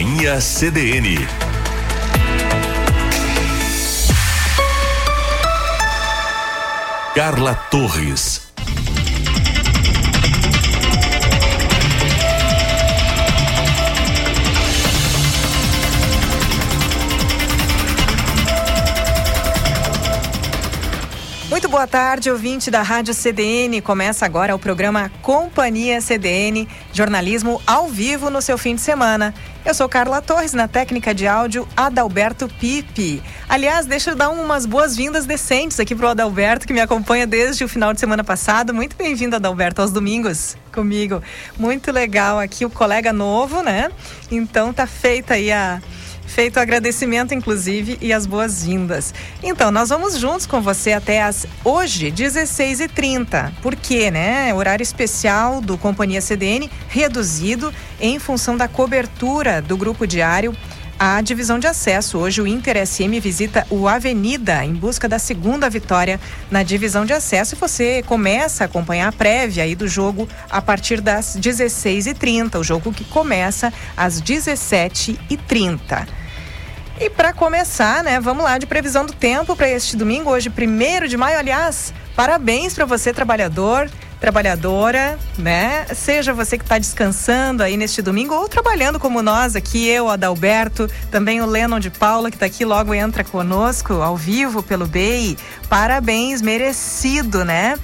Companhia CDN. Carla Torres. Muito boa tarde, ouvinte da Rádio CDN. Começa agora o programa Companhia CDN, jornalismo ao vivo no seu fim de semana. Eu sou Carla Torres, na técnica de áudio Adalberto Pipe. Aliás, deixa eu dar umas boas-vindas decentes aqui pro Adalberto, que me acompanha desde o final de semana passado. Muito bem-vindo, Adalberto, aos domingos comigo. Muito legal aqui o colega novo, né? Então tá feita aí a Feito o agradecimento, inclusive, e as boas-vindas. Então, nós vamos juntos com você até as hoje, 16h30. Por quê, né? Horário especial do Companhia CDN, reduzido em função da cobertura do grupo diário a divisão de acesso. Hoje o Inter SM visita o Avenida em busca da segunda vitória na divisão de acesso e você começa a acompanhar a prévia aí do jogo a partir das 16h30, o jogo que começa às 17h30. E para começar, né, vamos lá de previsão do tempo para este domingo, hoje, 1 de maio. Aliás, parabéns para você, trabalhador, trabalhadora, né? Seja você que está descansando aí neste domingo ou trabalhando como nós aqui, eu, Adalberto, também o Lennon de Paula, que está aqui, logo entra conosco ao vivo pelo BEI. Parabéns, merecido, né?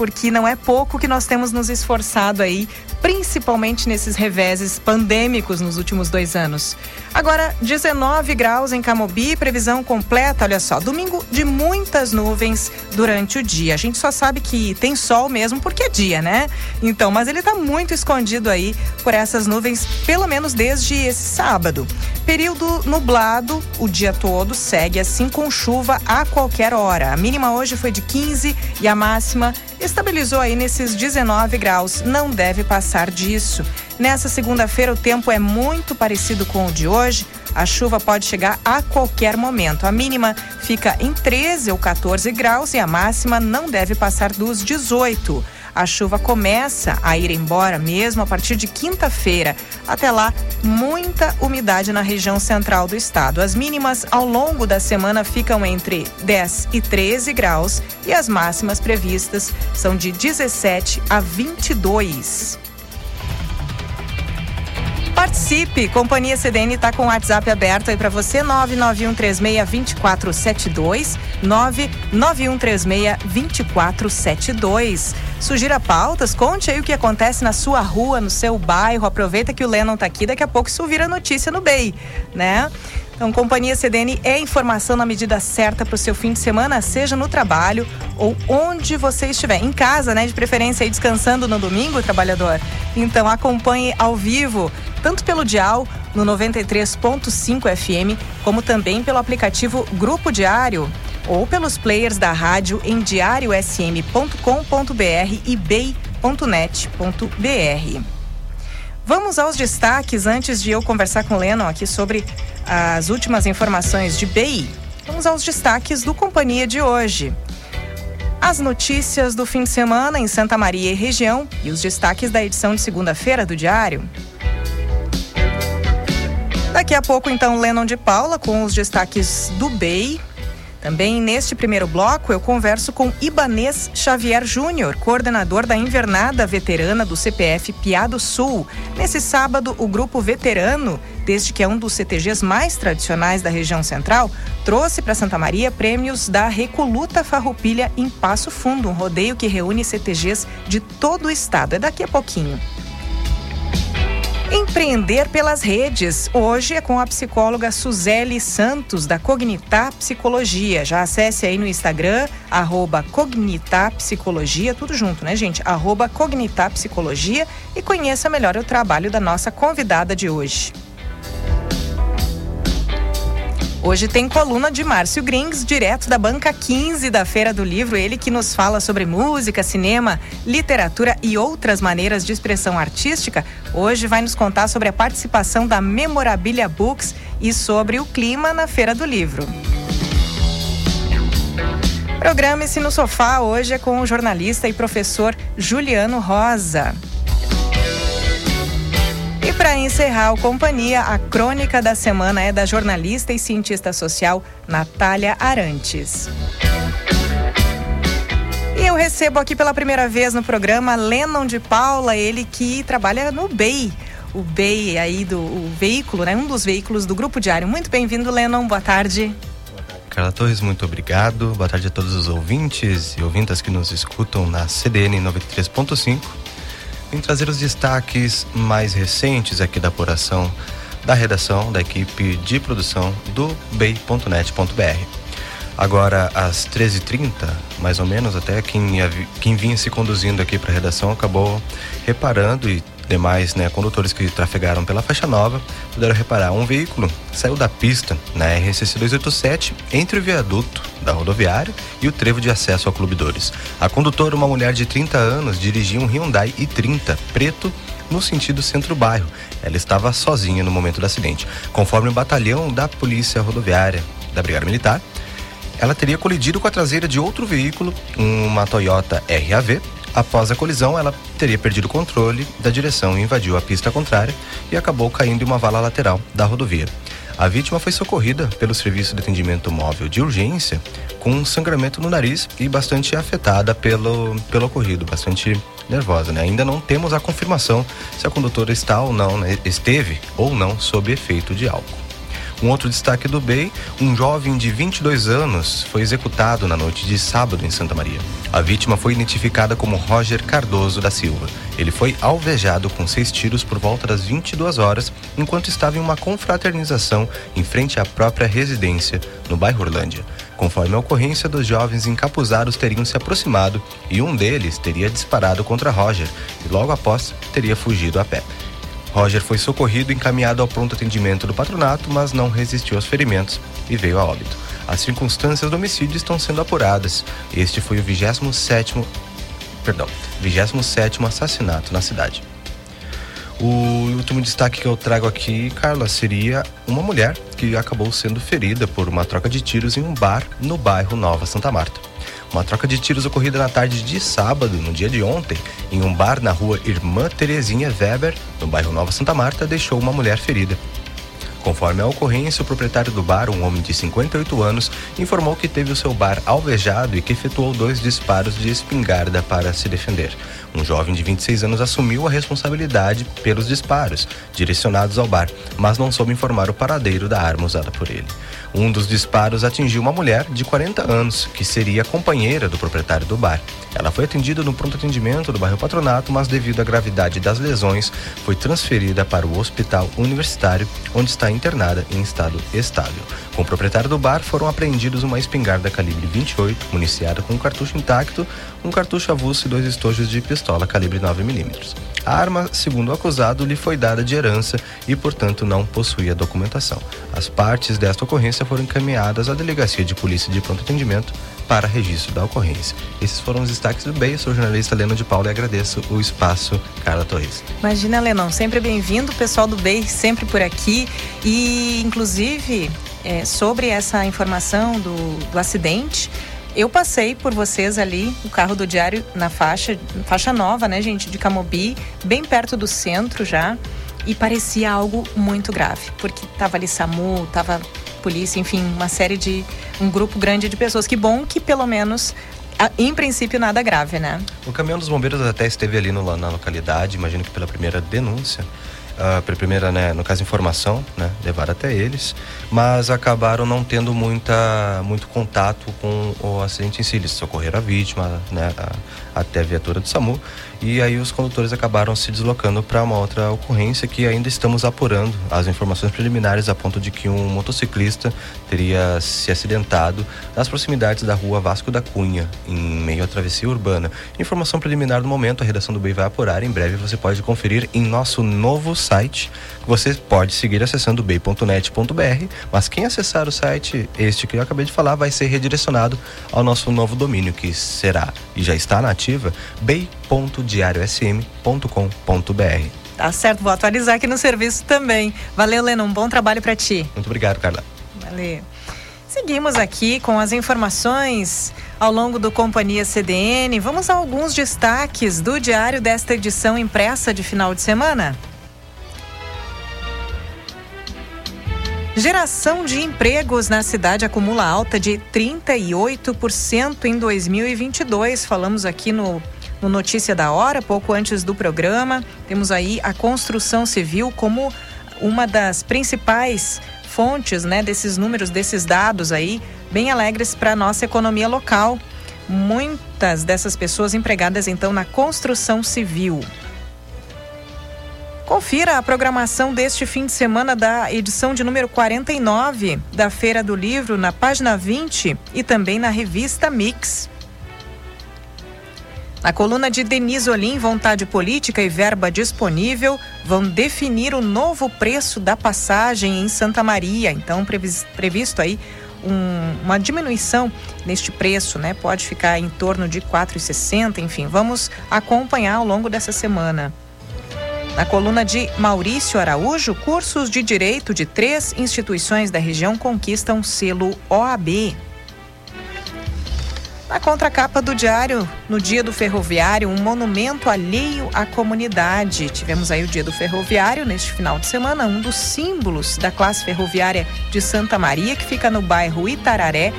Porque não é pouco que nós temos nos esforçado aí, principalmente nesses reveses pandêmicos nos últimos dois anos. Agora, 19 graus em Camobi, previsão completa, olha só, domingo de muitas nuvens durante o dia. A gente só sabe que tem sol mesmo porque é dia, né? Então, mas ele está muito escondido aí por essas nuvens, pelo menos desde esse sábado. Período nublado o dia todo, segue assim com chuva a qualquer hora. A mínima hoje foi de 15 e a máxima estabilizou aí nesses 19 graus. Não deve passar disso. Nessa segunda-feira, o tempo é muito parecido com o de hoje. A chuva pode chegar a qualquer momento. A mínima fica em 13 ou 14 graus e a máxima não deve passar dos 18. A chuva começa a ir embora mesmo a partir de quinta-feira. Até lá, muita umidade na região central do estado. As mínimas ao longo da semana ficam entre 10 e 13 graus e as máximas previstas são de 17 a 22. Participe! Companhia CDN está com o WhatsApp aberto aí para você, 991362472, 991362472. Sugira pautas, conte aí o que acontece na sua rua, no seu bairro. Aproveita que o Lennon está aqui, daqui a pouco isso vira notícia no BEI, né? Então, Companhia CDN é informação na medida certa para o seu fim de semana, seja no trabalho ou onde você estiver. Em casa, né? De preferência aí descansando no domingo, trabalhador. Então, acompanhe ao vivo, tanto pelo Dial, no 93.5 FM, como também pelo aplicativo Grupo Diário ou pelos players da rádio em diariosm.com.br e bay.net.br. Vamos aos destaques antes de eu conversar com o Lennon aqui sobre as últimas informações de BI. Vamos aos destaques do Companhia de hoje. As notícias do fim de semana em Santa Maria e região e os destaques da edição de segunda-feira do Diário. Daqui a pouco, então, Lennon de Paula com os destaques do BEI, também neste primeiro bloco eu converso com Ibanês Xavier Júnior, coordenador da Invernada Veterana do CPF Piado Sul. Nesse sábado, o grupo veterano, desde que é um dos CTGs mais tradicionais da região central, trouxe para Santa Maria prêmios da Recoluta Farroupilha em Passo Fundo, um rodeio que reúne CTGs de todo o estado. É daqui a pouquinho. Empreender pelas redes. Hoje é com a psicóloga Suzele Santos, da Cognitar Psicologia. Já acesse aí no Instagram, arroba Cognitar Psicologia, tudo junto, né, gente? Arroba Cognitar Psicologia e conheça melhor o trabalho da nossa convidada de hoje. Hoje tem coluna de Márcio Grings, direto da banca 15 da Feira do Livro. Ele que nos fala sobre música, cinema, literatura e outras maneiras de expressão artística. Hoje vai nos contar sobre a participação da Memorabilia Books e sobre o clima na Feira do Livro. Programa-se no sofá hoje é com o jornalista e professor Juliano Rosa. E para encerrar o companhia, a crônica da semana é da jornalista e cientista social Natália Arantes. E eu recebo aqui pela primeira vez no programa Lennon de Paula, ele que trabalha no BEI. O BEI aí do veículo, né? Um dos veículos do Grupo Diário. Muito bem-vindo, Lennon. Boa tarde. Carla Torres, muito obrigado. Boa tarde a todos os ouvintes e ouvintas que nos escutam na CDN 93.5. Vim trazer os destaques mais recentes aqui da apuração da redação da equipe de produção do bei.net.br. Agora, às 13h30, mais ou menos, até quem, quem vinha se conduzindo aqui para a redação acabou reparando e demais né, condutores que trafegaram pela faixa nova puderam reparar um veículo saiu da pista na RSC 287 entre o viaduto da rodoviária e o trevo de acesso ao Clube Dores. A condutora, uma mulher de 30 anos, dirigia um Hyundai i30 preto no sentido centro-bairro. Ela estava sozinha no momento do acidente. Conforme o batalhão da Polícia Rodoviária da Brigada Militar, ela teria colidido com a traseira de outro veículo, uma Toyota RAV. Após a colisão, ela teria perdido o controle da direção e invadiu a pista contrária e acabou caindo em uma vala lateral da rodovia. A vítima foi socorrida pelo Serviço de Atendimento Móvel de Urgência com um sangramento no nariz e bastante afetada pelo, pelo ocorrido, bastante nervosa. Né? Ainda não temos a confirmação se a condutora está ou não, né? esteve ou não sob efeito de álcool. Um outro destaque do BEI, um jovem de 22 anos foi executado na noite de sábado em Santa Maria. A vítima foi identificada como Roger Cardoso da Silva. Ele foi alvejado com seis tiros por volta das 22 horas, enquanto estava em uma confraternização em frente à própria residência, no bairro Orlândia. Conforme a ocorrência, dos jovens encapuzados teriam se aproximado e um deles teria disparado contra Roger e logo após teria fugido a pé. Roger foi socorrido e encaminhado ao pronto atendimento do patronato, mas não resistiu aos ferimentos e veio a óbito. As circunstâncias do homicídio estão sendo apuradas. Este foi o 27 perdão, 27 assassinato na cidade. O último destaque que eu trago aqui, Carla, seria uma mulher que acabou sendo ferida por uma troca de tiros em um bar no bairro Nova Santa Marta. Uma troca de tiros ocorrida na tarde de sábado, no dia de ontem, em um bar na rua Irmã Terezinha Weber, no bairro Nova Santa Marta, deixou uma mulher ferida. Conforme a ocorrência, o proprietário do bar, um homem de 58 anos, informou que teve o seu bar alvejado e que efetuou dois disparos de espingarda para se defender. Um jovem de 26 anos assumiu a responsabilidade pelos disparos direcionados ao bar, mas não soube informar o paradeiro da arma usada por ele. Um dos disparos atingiu uma mulher de 40 anos, que seria companheira do proprietário do bar. Ela foi atendida no pronto atendimento do bairro Patronato, mas devido à gravidade das lesões, foi transferida para o hospital universitário, onde está internada em estado estável. Com o proprietário do bar foram apreendidos uma espingarda calibre 28, municiada com um cartucho intacto, um cartucho avulso e dois estojos de pistola calibre 9mm. A arma, segundo o acusado, lhe foi dada de herança e, portanto, não possuía documentação. As partes desta ocorrência foram encaminhadas à Delegacia de Polícia de Pronto Atendimento para registro da ocorrência. Esses foram os destaques do BEI. Eu sou o jornalista Leno de Paula e agradeço o espaço, Carla Torres. Imagina, Lenão, sempre bem-vindo. Pessoal do BEI sempre por aqui. E, inclusive, é, sobre essa informação do, do acidente, eu passei por vocês ali, o carro do diário na faixa, faixa nova, né, gente, de Camobi, bem perto do centro já, e parecia algo muito grave, porque tava ali SAMU, tava polícia, enfim, uma série de um grupo grande de pessoas. Que bom que pelo menos em princípio nada grave, né? O caminhão dos bombeiros até esteve ali no, na localidade, imagino que pela primeira denúncia uh, primeira, né, no caso, informação, né, levar até eles, mas acabaram não tendo muita, muito contato com o acidente em si. Eles socorreram a vítima, né, a, até a viatura do SAMU, e aí os condutores acabaram se deslocando para uma outra ocorrência que ainda estamos apurando as informações preliminares a ponto de que um motociclista teria se acidentado nas proximidades da rua Vasco da Cunha, em meio à travessia urbana. Informação preliminar do momento, a redação do BEI vai apurar. Em breve você pode conferir em nosso novo site. Você pode seguir acessando bei.net.br, mas quem acessar o site, este que eu acabei de falar, vai ser redirecionado ao nosso novo domínio, que será e já está na ativa, bei.diariosm.com.br. Tá certo, vou atualizar aqui no serviço também. Valeu, Leno, um bom trabalho para ti. Muito obrigado, Carla. Valeu. Seguimos aqui com as informações ao longo do Companhia CDN. Vamos a alguns destaques do diário desta edição impressa de final de semana. Geração de empregos na cidade acumula alta de 38% em 2022. Falamos aqui no, no Notícia da Hora, pouco antes do programa. Temos aí a construção civil como uma das principais fontes né, desses números, desses dados aí, bem alegres para a nossa economia local. Muitas dessas pessoas empregadas então na construção civil. Confira a programação deste fim de semana da edição de número 49 da Feira do Livro na página 20 e também na revista Mix. Na coluna de Denise Olim, Vontade Política e Verba Disponível vão definir o novo preço da passagem em Santa Maria. Então, previsto aí um, uma diminuição neste preço, né? Pode ficar em torno de R$ 4,60, enfim. Vamos acompanhar ao longo dessa semana. Na coluna de Maurício Araújo, cursos de direito de três instituições da região conquistam selo OAB. Na contracapa do diário, no Dia do Ferroviário, um monumento alheio à comunidade. Tivemos aí o Dia do Ferroviário neste final de semana, um dos símbolos da classe ferroviária de Santa Maria, que fica no bairro Itararé,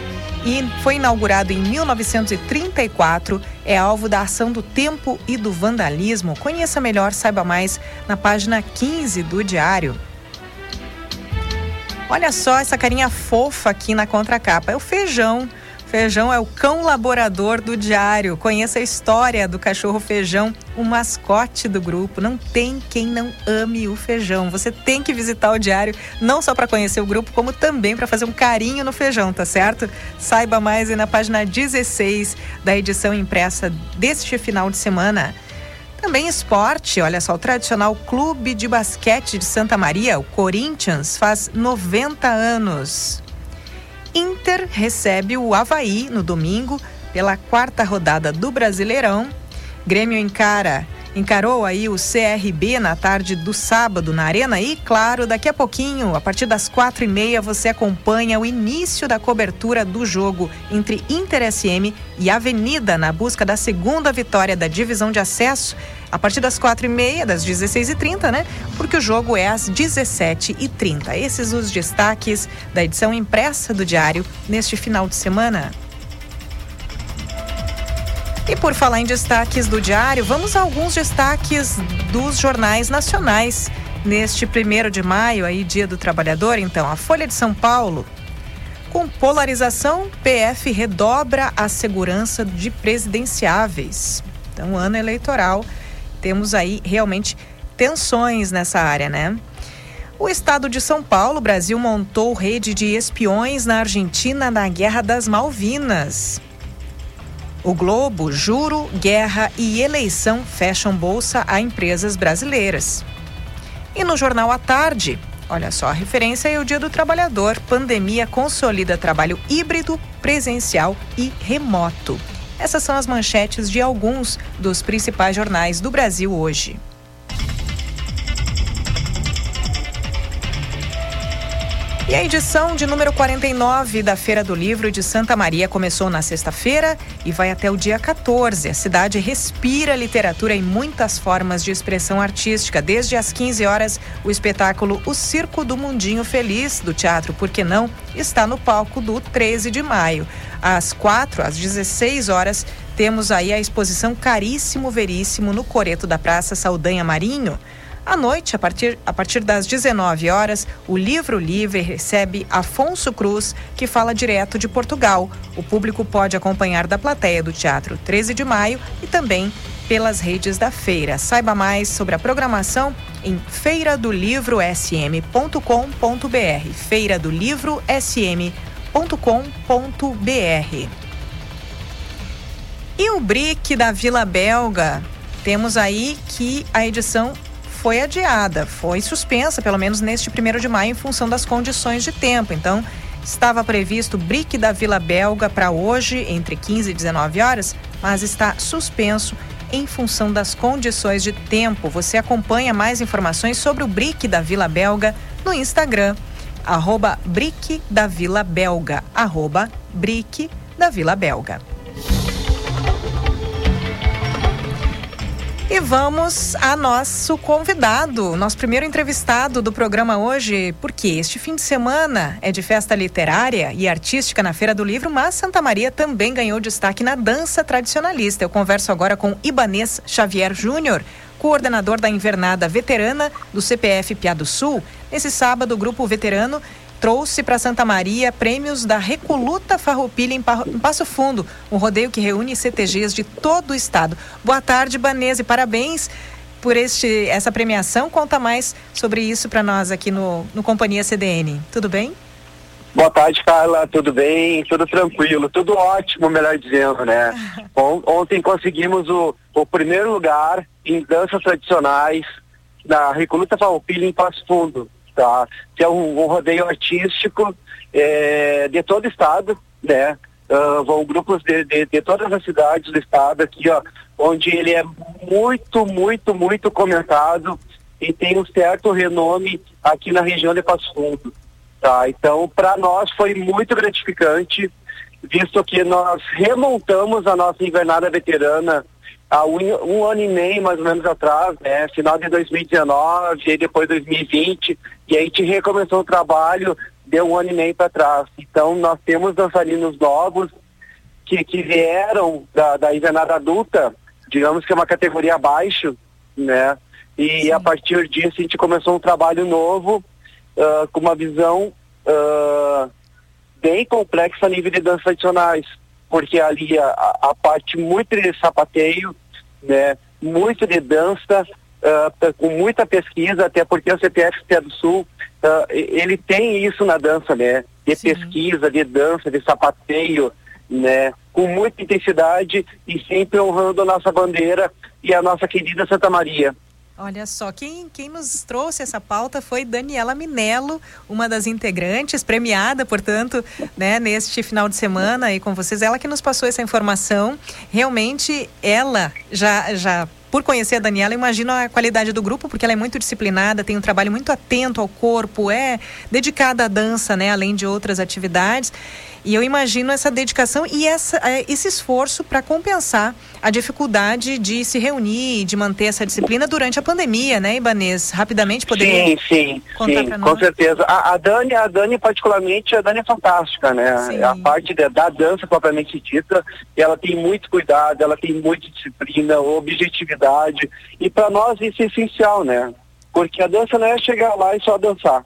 e foi inaugurado em 1934. É alvo da ação do tempo e do vandalismo. Conheça melhor, saiba mais na página 15 do Diário. Olha só essa carinha fofa aqui na contracapa. É o feijão Feijão é o cão laborador do diário. Conheça a história do cachorro Feijão, o mascote do grupo. Não tem quem não ame o Feijão. Você tem que visitar o diário, não só para conhecer o grupo, como também para fazer um carinho no Feijão, tá certo? Saiba mais aí na página 16 da edição impressa deste final de semana. Também esporte, olha só, o tradicional Clube de Basquete de Santa Maria, o Corinthians, faz 90 anos. Inter recebe o Havaí no domingo pela quarta rodada do Brasileirão. Grêmio encara encarou aí o CRB na tarde do sábado na Arena e, claro, daqui a pouquinho, a partir das quatro e meia, você acompanha o início da cobertura do jogo entre Inter SM e Avenida na busca da segunda vitória da divisão de acesso a partir das quatro e meia, das 16h30, né? Porque o jogo é às 17h30. Esses os destaques da edição impressa do Diário neste final de semana. E por falar em destaques do Diário, vamos a alguns destaques dos jornais nacionais. Neste primeiro de maio, aí, Dia do Trabalhador, então, a Folha de São Paulo. Com polarização, PF redobra a segurança de presidenciáveis. Então, ano eleitoral, temos aí realmente tensões nessa área, né? O estado de São Paulo, Brasil montou rede de espiões na Argentina na Guerra das Malvinas. O Globo, juro, guerra e eleição fecham bolsa a empresas brasileiras. E no Jornal à Tarde, olha só, a referência é o Dia do Trabalhador. Pandemia consolida trabalho híbrido, presencial e remoto. Essas são as manchetes de alguns dos principais jornais do Brasil hoje. E a edição de número 49 da Feira do Livro de Santa Maria começou na sexta-feira e vai até o dia 14. A cidade respira literatura em muitas formas de expressão artística. Desde as 15 horas, o espetáculo O Circo do Mundinho Feliz, do Teatro Por que Não, está no palco do 13 de maio. Às 4, às 16 horas, temos aí a exposição Caríssimo Veríssimo no Coreto da Praça Saldanha Marinho. À noite, a partir, a partir das 19 horas, o Livro Livre recebe Afonso Cruz, que fala direto de Portugal. O público pode acompanhar da plateia do Teatro 13 de Maio e também pelas redes da feira. Saiba mais sobre a programação em feiradolivrosm.com.br. Feira do Livro. E o BRIC da Vila Belga? Temos aí que a edição foi adiada, foi suspensa, pelo menos neste primeiro de maio, em função das condições de tempo. Então, estava previsto o BRIC da Vila Belga para hoje, entre 15 e 19 horas, mas está suspenso em função das condições de tempo. Você acompanha mais informações sobre o BRIC da Vila Belga no Instagram, arroba BRIC da Vila Belga, arroba BRIC da Vila Belga. E vamos a nosso convidado, nosso primeiro entrevistado do programa hoje, porque este fim de semana é de festa literária e artística na Feira do Livro, mas Santa Maria também ganhou destaque na dança tradicionalista. Eu converso agora com Ibanês Xavier Júnior, coordenador da invernada veterana do CPF Piá do Sul. Nesse sábado, o grupo veterano trouxe para Santa Maria prêmios da Recoluta Farroupilha em Passo Fundo, um rodeio que reúne CTGs de todo o estado. Boa tarde, Banese, parabéns por este, essa premiação. Conta mais sobre isso para nós aqui no, no Companhia CDN. Tudo bem? Boa tarde, Carla. Tudo bem? Tudo tranquilo? Tudo ótimo, melhor dizendo, né? Ontem conseguimos o, o primeiro lugar em danças tradicionais da Recoluta Farroupilha em Passo Fundo tá? Que é um, um rodeio artístico é, de todo o estado, né? Uh, vão grupos de, de, de, todas as cidades do estado aqui, ó, onde ele é muito, muito, muito comentado e tem um certo renome aqui na região de Passo Fundo, tá? Então, para nós foi muito gratificante, visto que nós remontamos a nossa invernada veterana há um, um, ano e meio mais ou menos atrás, né? Final de 2019 e depois 2020, e a gente recomeçou o trabalho de um ano e meio para trás. Então nós temos dançarinos novos que, que vieram da, da invernada adulta, digamos que é uma categoria abaixo, né? E Sim. a partir disso a gente começou um trabalho novo, uh, com uma visão uh, bem complexa a nível de danças tradicionais porque ali a, a parte muito de sapateio, né, muito de dança, uh, com muita pesquisa, até porque o CPF do Sul, uh, ele tem isso na dança, né, de Sim. pesquisa, de dança, de sapateio, né, com muita intensidade e sempre honrando a nossa bandeira e a nossa querida Santa Maria. Olha só, quem, quem nos trouxe essa pauta foi Daniela Minello, uma das integrantes, premiada, portanto, né, neste final de semana aí com vocês. Ela que nos passou essa informação. Realmente, ela já, já por conhecer a Daniela, imagino a qualidade do grupo, porque ela é muito disciplinada, tem um trabalho muito atento ao corpo, é dedicada à dança, né, além de outras atividades. E eu imagino essa dedicação e essa, é, esse esforço para compensar a dificuldade de se reunir, de manter essa disciplina durante a pandemia, né, Ibanês? Rapidamente poderia sim, sim, contar sim, com certeza. A, a, Dani, a Dani particularmente, a Dani é fantástica, né? Sim. A parte da dança propriamente dita, ela tem muito cuidado, ela tem muita disciplina, objetividade e para nós isso é essencial, né? Porque a dança não é chegar lá e só dançar,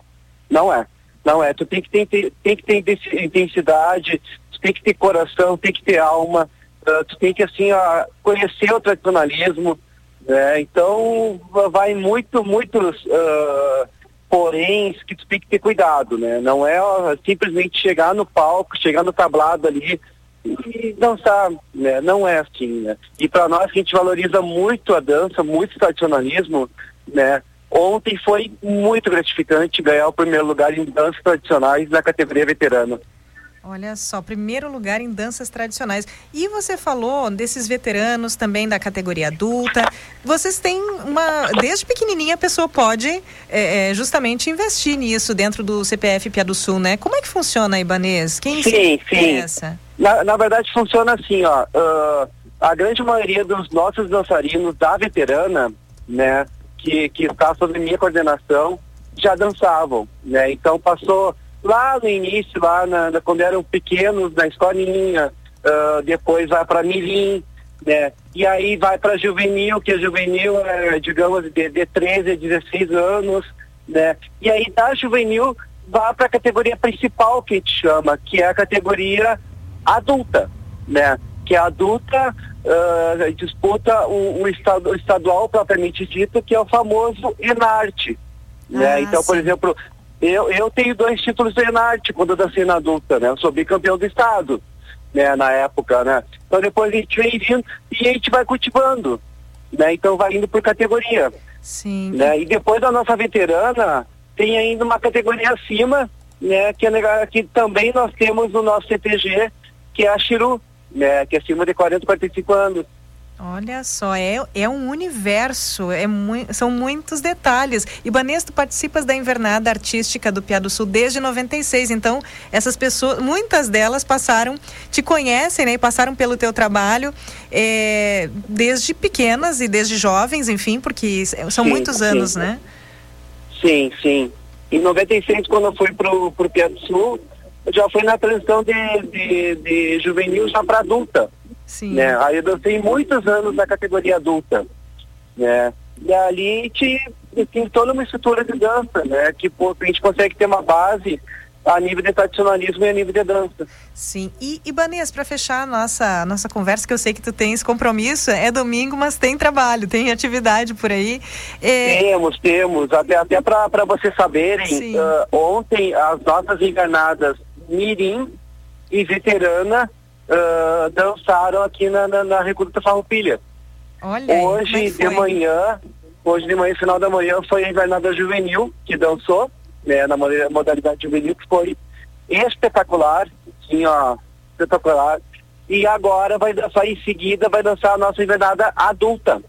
não é. Não é, tu tem que ter, tem que ter intensidade, tu tem que ter coração, tem que ter alma, uh, tu tem que assim uh, conhecer o tradicionalismo, né? Então vai muito, muitos uh, poréns que tu tem que ter cuidado, né? Não é uh, simplesmente chegar no palco, chegar no tablado ali e dançar, né? Não é assim, né? E para nós a gente valoriza muito a dança, muito o tradicionalismo, né? Ontem foi muito gratificante ganhar o primeiro lugar em danças tradicionais na categoria veterana. Olha só, primeiro lugar em danças tradicionais. E você falou desses veteranos também da categoria adulta. Vocês têm uma. Desde pequenininha a pessoa pode é, é, justamente investir nisso dentro do CPF Pia do Sul, né? Como é que funciona, Ibanês? Quem sim, sim. Essa? Na, na verdade, funciona assim, ó. Uh, a grande maioria dos nossos dançarinos da veterana, né? Que, que está sob minha coordenação já dançavam, né? Então passou lá no início, lá na, quando eram pequenos, na escolinha, uh, depois vai para Mirim, né? E aí vai para juvenil, que a juvenil é, digamos, de, de 13 a 16 anos, né? E aí da juvenil vai para a categoria principal que a gente chama, que é a categoria adulta, né? Que é adulta uh, disputa o, o, estado, o estadual propriamente dito, que é o famoso Enarte. Né? Ah, então, sim. por exemplo, eu, eu tenho dois títulos de Enarte quando eu dancei na adulta, né? Eu sou bicampeão do estado, né? Na época, né? Então depois a gente vem vindo e a gente vai cultivando, né? Então vai indo por categoria. Sim. Né? E depois da nossa veterana, tem ainda uma categoria acima, né? Que, é, que também nós temos no nosso CTG, que é a Chiru, né, que é acima de 40, 45 anos. Olha só, é, é um universo, é mu são muitos detalhes. Ibanês, tu participas da invernada artística do Piá do Sul desde 96, então essas pessoas, muitas delas passaram, te conhecem, né, e passaram pelo teu trabalho é, desde pequenas e desde jovens, enfim, porque são sim, muitos sim. anos, né? Sim, sim. Em 96, quando eu fui pro, pro Piá do Sul, já fui na transição de, de, de juvenil já para adulta. Sim. Né? Aí eu dancei muitos anos na categoria adulta. Né? E ali te, tem toda uma estrutura de dança, né? Que pô, a gente consegue ter uma base a nível de tradicionalismo e a nível de dança. Sim. E Ibanês, para fechar a nossa, nossa conversa, que eu sei que tu tens compromisso, é domingo, mas tem trabalho, tem atividade por aí. É... Temos, temos. Até, até para vocês saberem, uh, ontem as nossas encarnadas Mirim e Veterana uh, dançaram aqui na, na, na Recruta Farroupilha. Olha hoje aí, de manhã, hoje de manhã, final da manhã, foi a Invernada Juvenil que dançou, né, na modalidade juvenil, que foi espetacular, sim, ó, espetacular. E agora vai dançar em seguida, vai dançar a nossa invernada adulta.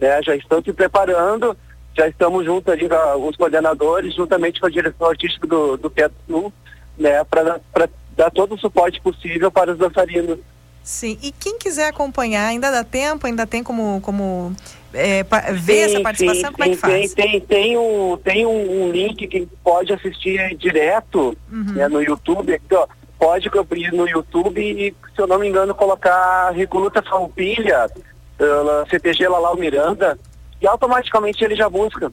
Né? Já estão se preparando, já estamos juntos ali com os coordenadores, juntamente com a direção artística do, do Teatro Sul, né, para dar todo o suporte possível para os dançarinos. Sim, e quem quiser acompanhar, ainda dá tempo, ainda tem como, como é, ver sim, essa participação, sim, como é que faz? Tem, tem, tem, um, tem um, link que pode assistir direto uhum. né, no YouTube, aqui, ó, pode ir no YouTube e, se eu não me engano, colocar Recoluta Farroupilha, uh, CTG Lalau Miranda, e automaticamente ele já busca.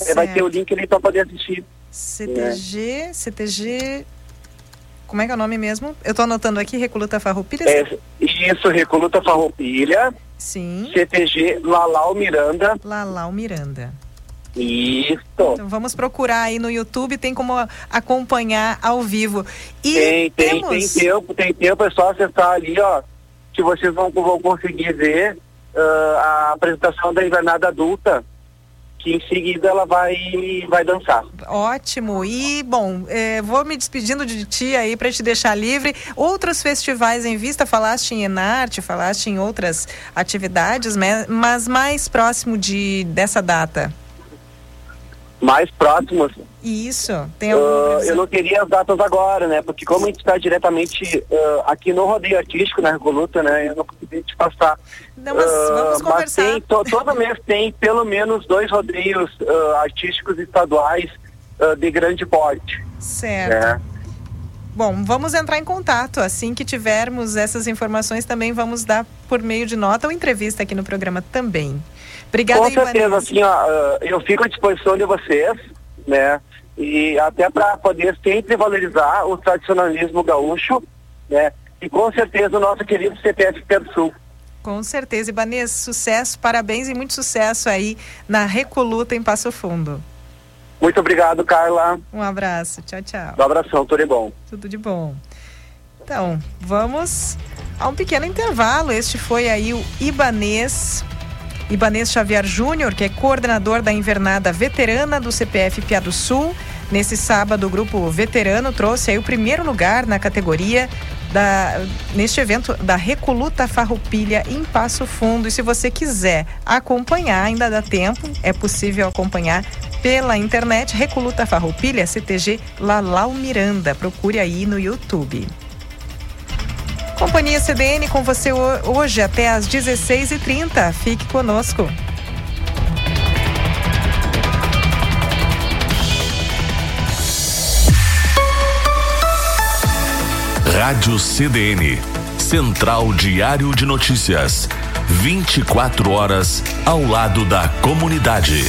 É, vai ter o link ali para poder assistir. CTG, é. CTG como é que é o nome mesmo? Eu estou anotando aqui, Recoluta Farroupilha. É, isso, Recoluta Farroupilha. Sim. CTG Lalau Miranda. Lalau Miranda. Isso. Então vamos procurar aí no YouTube, tem como acompanhar ao vivo. E tem, tem, temos... tem tempo, tem tempo, é só acessar ali, ó, que vocês vão, vão conseguir ver uh, a apresentação da invernada adulta que em seguida ela vai, vai dançar. Ótimo. E, bom, é, vou me despedindo de ti aí para te deixar livre. Outros festivais em vista, falaste em Enarte, falaste em outras atividades, mas mais próximo de, dessa data mais próximos. Isso, tem uh, Eu não queria as datas agora, né? Porque como a gente está diretamente uh, aqui no rodeio artístico, na Revoluta, né? Eu não consegui te passar. Não, mas uh, vamos conversar. Mas tem, to, todo mês tem pelo menos dois rodeios artísticos estaduais de grande porte. Certo. Né? Bom, vamos entrar em contato. Assim que tivermos essas informações, também vamos dar por meio de nota ou entrevista aqui no programa também. Obrigada, Com certeza, assim, ó, eu fico à disposição de vocês, né? E até para poder sempre valorizar o tradicionalismo gaúcho, né? E com certeza o nosso querido CPF Pedro Sul. Com certeza, Ibanês, sucesso, parabéns e muito sucesso aí na Recoluta em Passo Fundo. Muito obrigado, Carla. Um abraço, tchau, tchau. Um abração, tudo de bom. Tudo de bom. Então, vamos a um pequeno intervalo. Este foi aí o Ibanês Ibanês Xavier Júnior, que é coordenador da invernada veterana do CPF Pia do Sul. Nesse sábado, o grupo veterano trouxe aí o primeiro lugar na categoria da, neste evento da Recoluta Farroupilha em Passo Fundo. E se você quiser acompanhar, ainda dá tempo, é possível acompanhar pela internet Recoluta Farroupilha CTG Lalau Miranda. Procure aí no YouTube. Companhia CDN com você hoje até às 16h30. Fique conosco. Rádio CDN. Central Diário de Notícias. 24 horas ao lado da comunidade.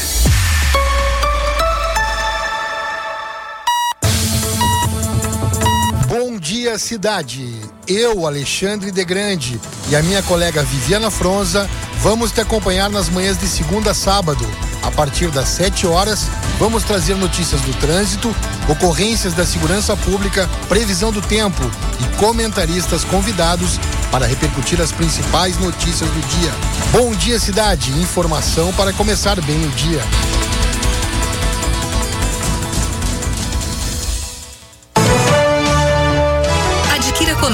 Bom dia, cidade eu, Alexandre de Grande e a minha colega Viviana Fronza vamos te acompanhar nas manhãs de segunda a sábado. A partir das 7 horas, vamos trazer notícias do trânsito, ocorrências da segurança pública, previsão do tempo e comentaristas convidados para repercutir as principais notícias do dia. Bom dia, cidade! Informação para começar bem o dia.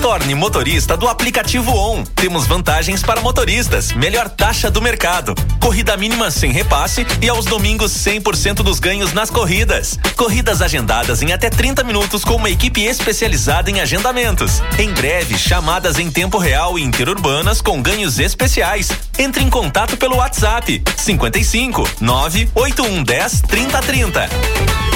Torne motorista do aplicativo ON. Temos vantagens para motoristas, melhor taxa do mercado, corrida mínima sem repasse e aos domingos 100% dos ganhos nas corridas. Corridas agendadas em até 30 minutos com uma equipe especializada em agendamentos. Em breve, chamadas em tempo real e interurbanas com ganhos especiais. Entre em contato pelo WhatsApp 55 98110 3030.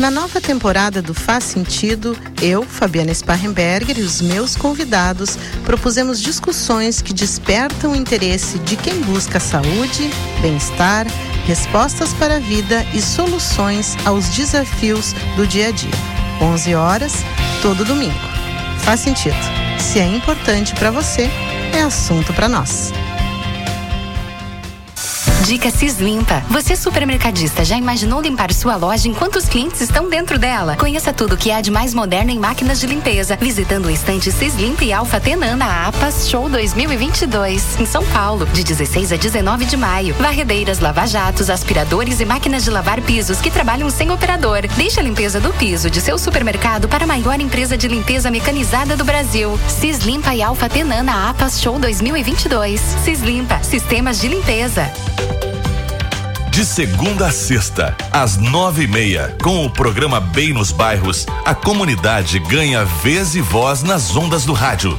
Na nova temporada do Faz Sentido, eu, Fabiana Sparrenberger e os meus convidados propusemos discussões que despertam o interesse de quem busca saúde, bem-estar, respostas para a vida e soluções aos desafios do dia a dia. 11 horas, todo domingo. Faz sentido. Se é importante para você, é assunto para nós. Dica Cis Limpa. Você supermercadista já imaginou limpar sua loja enquanto os clientes estão dentro dela? Conheça tudo que há de mais moderno em máquinas de limpeza, visitando o estande Cis Limpa e Alfa Tenan na APAS Show 2022, em São Paulo, de 16 a 19 de maio. Varredeiras, lava-jatos, aspiradores e máquinas de lavar pisos que trabalham sem operador. Deixe a limpeza do piso de seu supermercado para a maior empresa de limpeza mecanizada do Brasil. Cis Limpa e Alfa Tenan na APAS Show 2022. Cis Limpa, sistemas de limpeza. De segunda a sexta, às nove e meia, com o programa Bem nos Bairros, a comunidade ganha vez e voz nas ondas do rádio.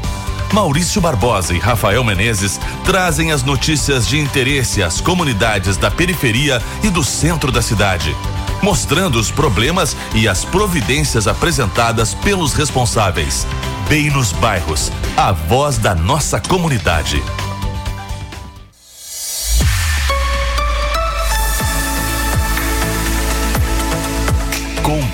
Maurício Barbosa e Rafael Menezes trazem as notícias de interesse às comunidades da periferia e do centro da cidade, mostrando os problemas e as providências apresentadas pelos responsáveis. Bem nos Bairros, a voz da nossa comunidade.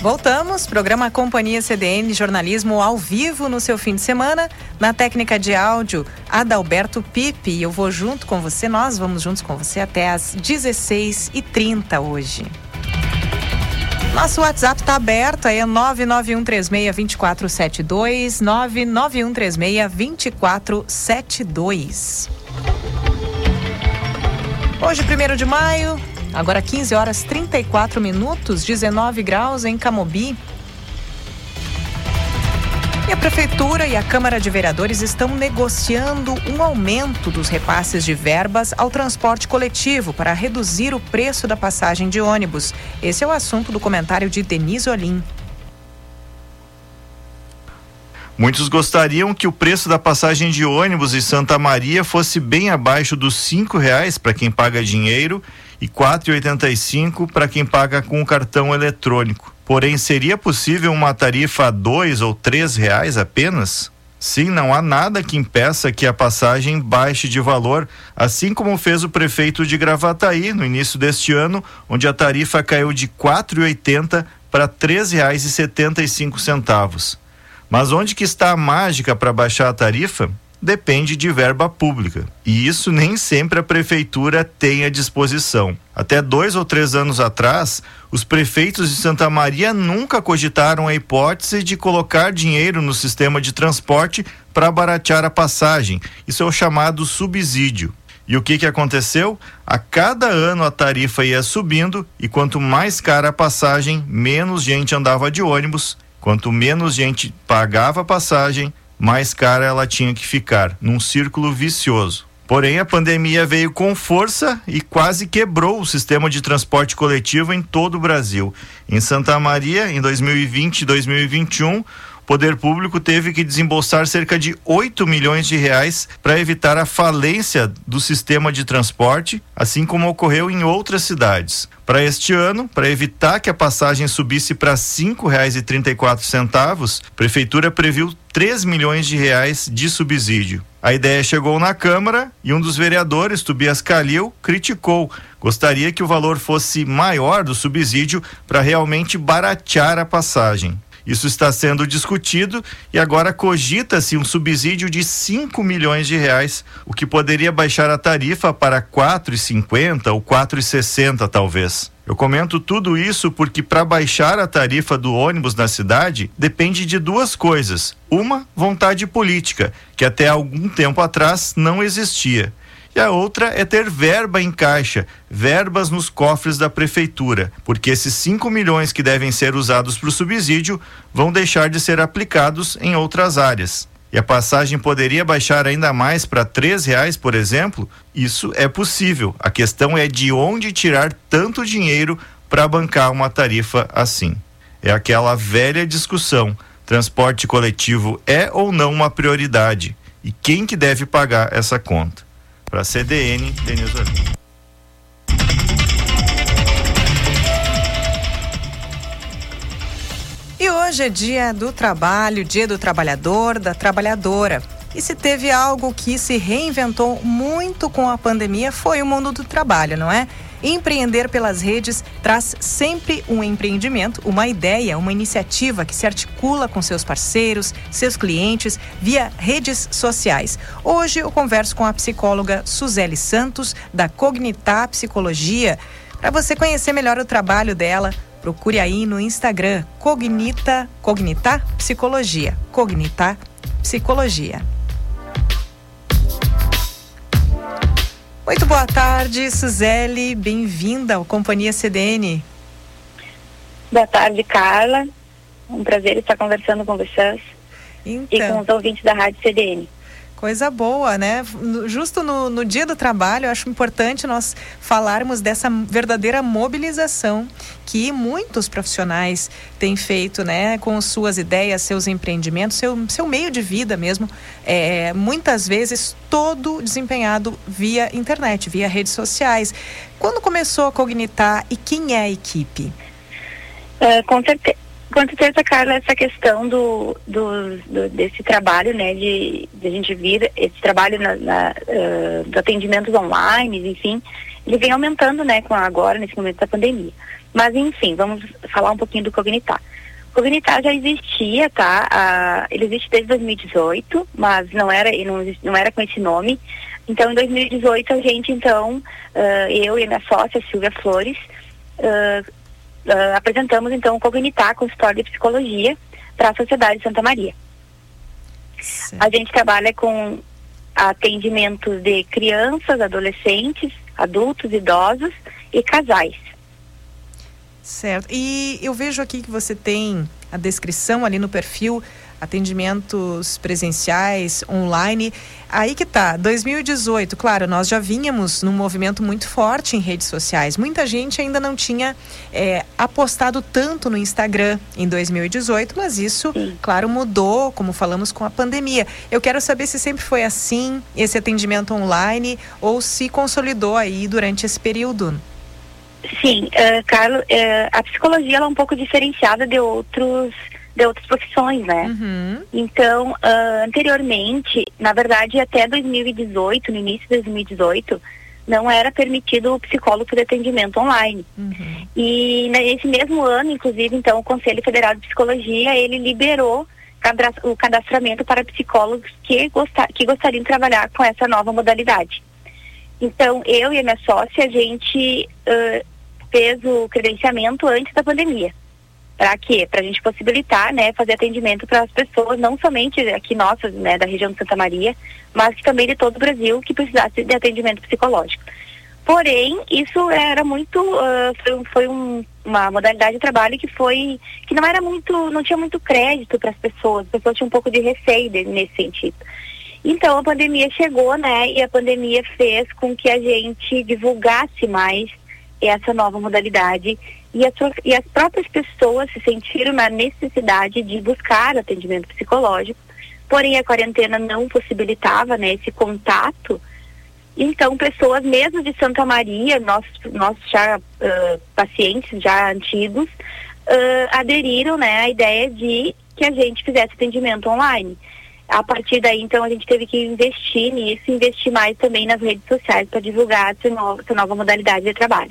Voltamos, programa Companhia CDN, jornalismo ao vivo no seu fim de semana. Na técnica de áudio, Adalberto Pipe. Eu vou junto com você, nós vamos juntos com você até às 16h30 hoje. Nosso WhatsApp está aberto aí, é 991362472, 991362472. Hoje, 1 de maio, Agora 15 horas 34 minutos, 19 graus em Camobi. E a Prefeitura e a Câmara de Vereadores estão negociando um aumento dos repasses de verbas ao transporte coletivo para reduzir o preço da passagem de ônibus. Esse é o assunto do comentário de Denise Olim. Muitos gostariam que o preço da passagem de ônibus em Santa Maria fosse bem abaixo dos cinco reais para quem paga dinheiro e 4,85 para quem paga com cartão eletrônico. Porém, seria possível uma tarifa a dois ou três reais apenas? Sim, não há nada que impeça que a passagem baixe de valor, assim como fez o prefeito de Gravataí no início deste ano, onde a tarifa caiu de R$ 4,80 para R$ 3,75. Mas onde que está a mágica para baixar a tarifa? Depende de verba pública. E isso nem sempre a prefeitura tem à disposição. Até dois ou três anos atrás, os prefeitos de Santa Maria nunca cogitaram a hipótese de colocar dinheiro no sistema de transporte para baratear a passagem. Isso é o chamado subsídio. E o que, que aconteceu? A cada ano a tarifa ia subindo e quanto mais cara a passagem, menos gente andava de ônibus. Quanto menos gente pagava a passagem, mais cara ela tinha que ficar, num círculo vicioso. Porém, a pandemia veio com força e quase quebrou o sistema de transporte coletivo em todo o Brasil. Em Santa Maria, em 2020 e 2021, o poder público teve que desembolsar cerca de 8 milhões de reais para evitar a falência do sistema de transporte, assim como ocorreu em outras cidades. Para este ano, para evitar que a passagem subisse para R$ 5,34, a prefeitura previu 3 milhões de reais de subsídio. A ideia chegou na Câmara e um dos vereadores, Tobias Calil, criticou. Gostaria que o valor fosse maior do subsídio para realmente baratear a passagem. Isso está sendo discutido e agora cogita-se um subsídio de 5 milhões de reais, o que poderia baixar a tarifa para 4,50 ou 4,60 talvez. Eu comento tudo isso porque para baixar a tarifa do ônibus na cidade depende de duas coisas. Uma, vontade política, que até algum tempo atrás não existia e a outra é ter verba em caixa, verbas nos cofres da prefeitura, porque esses 5 milhões que devem ser usados para o subsídio vão deixar de ser aplicados em outras áreas. E a passagem poderia baixar ainda mais para três reais, por exemplo? Isso é possível. A questão é de onde tirar tanto dinheiro para bancar uma tarifa assim. É aquela velha discussão: transporte coletivo é ou não uma prioridade? E quem que deve pagar essa conta? Para CDN, Denise Olim. E hoje é dia do trabalho, dia do trabalhador, da trabalhadora. E se teve algo que se reinventou muito com a pandemia foi o mundo do trabalho, não é? Empreender pelas redes traz sempre um empreendimento, uma ideia, uma iniciativa que se articula com seus parceiros, seus clientes, via redes sociais. Hoje eu converso com a psicóloga Suzele Santos, da Cognitar Psicologia. Para você conhecer melhor o trabalho dela, procure aí no Instagram Cognita, Cognitar Psicologia. Cognitar Psicologia. Muito boa tarde, Suzele. Bem-vinda ao Companhia CDN. Boa tarde, Carla. Um prazer estar conversando com vocês então, e com os ouvintes da Rádio CDN. Coisa boa, né? Justo no, no dia do trabalho, acho importante nós falarmos dessa verdadeira mobilização que muitos profissionais têm feito, né? Com suas ideias, seus empreendimentos, seu, seu meio de vida mesmo. É, muitas vezes todo desempenhado via internet, via redes sociais. Quando começou a Cognitar e quem é a equipe? Uh, com certeza com certeza, Carla, essa questão do, do, do, desse trabalho, né, de, de a gente vir, esse trabalho na, na uh, dos atendimentos online, enfim, ele vem aumentando, né, com agora, nesse momento da pandemia. Mas, enfim, vamos falar um pouquinho do Cognitar. O Cognitar já existia, tá? Uh, ele existe desde 2018, mas não era, não, não era com esse nome. Então, em 2018, a gente, então, uh, eu e a minha sócia, Silvia Flores, uh, uh, apresentamos então o Cognitar, consultório de psicologia, para a Sociedade de Santa Maria. A gente trabalha com atendimentos de crianças, adolescentes, adultos, idosos e casais. Certo. E eu vejo aqui que você tem a descrição ali no perfil atendimentos presenciais, online. Aí que tá, 2018, claro, nós já vínhamos num movimento muito forte em redes sociais. Muita gente ainda não tinha é, apostado tanto no Instagram em 2018, mas isso, claro, mudou, como falamos com a pandemia. Eu quero saber se sempre foi assim, esse atendimento online, ou se consolidou aí durante esse período. Sim, uh, Carlos, uh, a psicologia é um pouco diferenciada de outros de outras profissões, né? Uhum. Então, uh, anteriormente, na verdade, até 2018, no início de 2018, não era permitido o psicólogo de atendimento online. Uhum. E nesse mesmo ano, inclusive, então, o Conselho Federal de Psicologia, ele liberou o cadastramento para psicólogos que, gostar, que gostariam de trabalhar com essa nova modalidade. Então, eu e a minha sócia, a gente uh, fez o credenciamento antes da pandemia. Para quê? Para a gente possibilitar, né, fazer atendimento para as pessoas, não somente aqui nossas, né, da região de Santa Maria, mas também de todo o Brasil que precisasse de atendimento psicológico. Porém, isso era muito, uh, foi, foi um, uma modalidade de trabalho que foi, que não era muito, não tinha muito crédito para as pessoas, as pessoas tinham um pouco de receio de, nesse sentido. Então a pandemia chegou, né, e a pandemia fez com que a gente divulgasse mais essa nova modalidade e as, e as próprias pessoas se sentiram na necessidade de buscar atendimento psicológico, porém a quarentena não possibilitava né, esse contato. Então, pessoas mesmo de Santa Maria, nossos, nossos já uh, pacientes já antigos, uh, aderiram né, à ideia de que a gente fizesse atendimento online. A partir daí, então, a gente teve que investir nisso, investir mais também nas redes sociais para divulgar essa nova, essa nova modalidade de trabalho.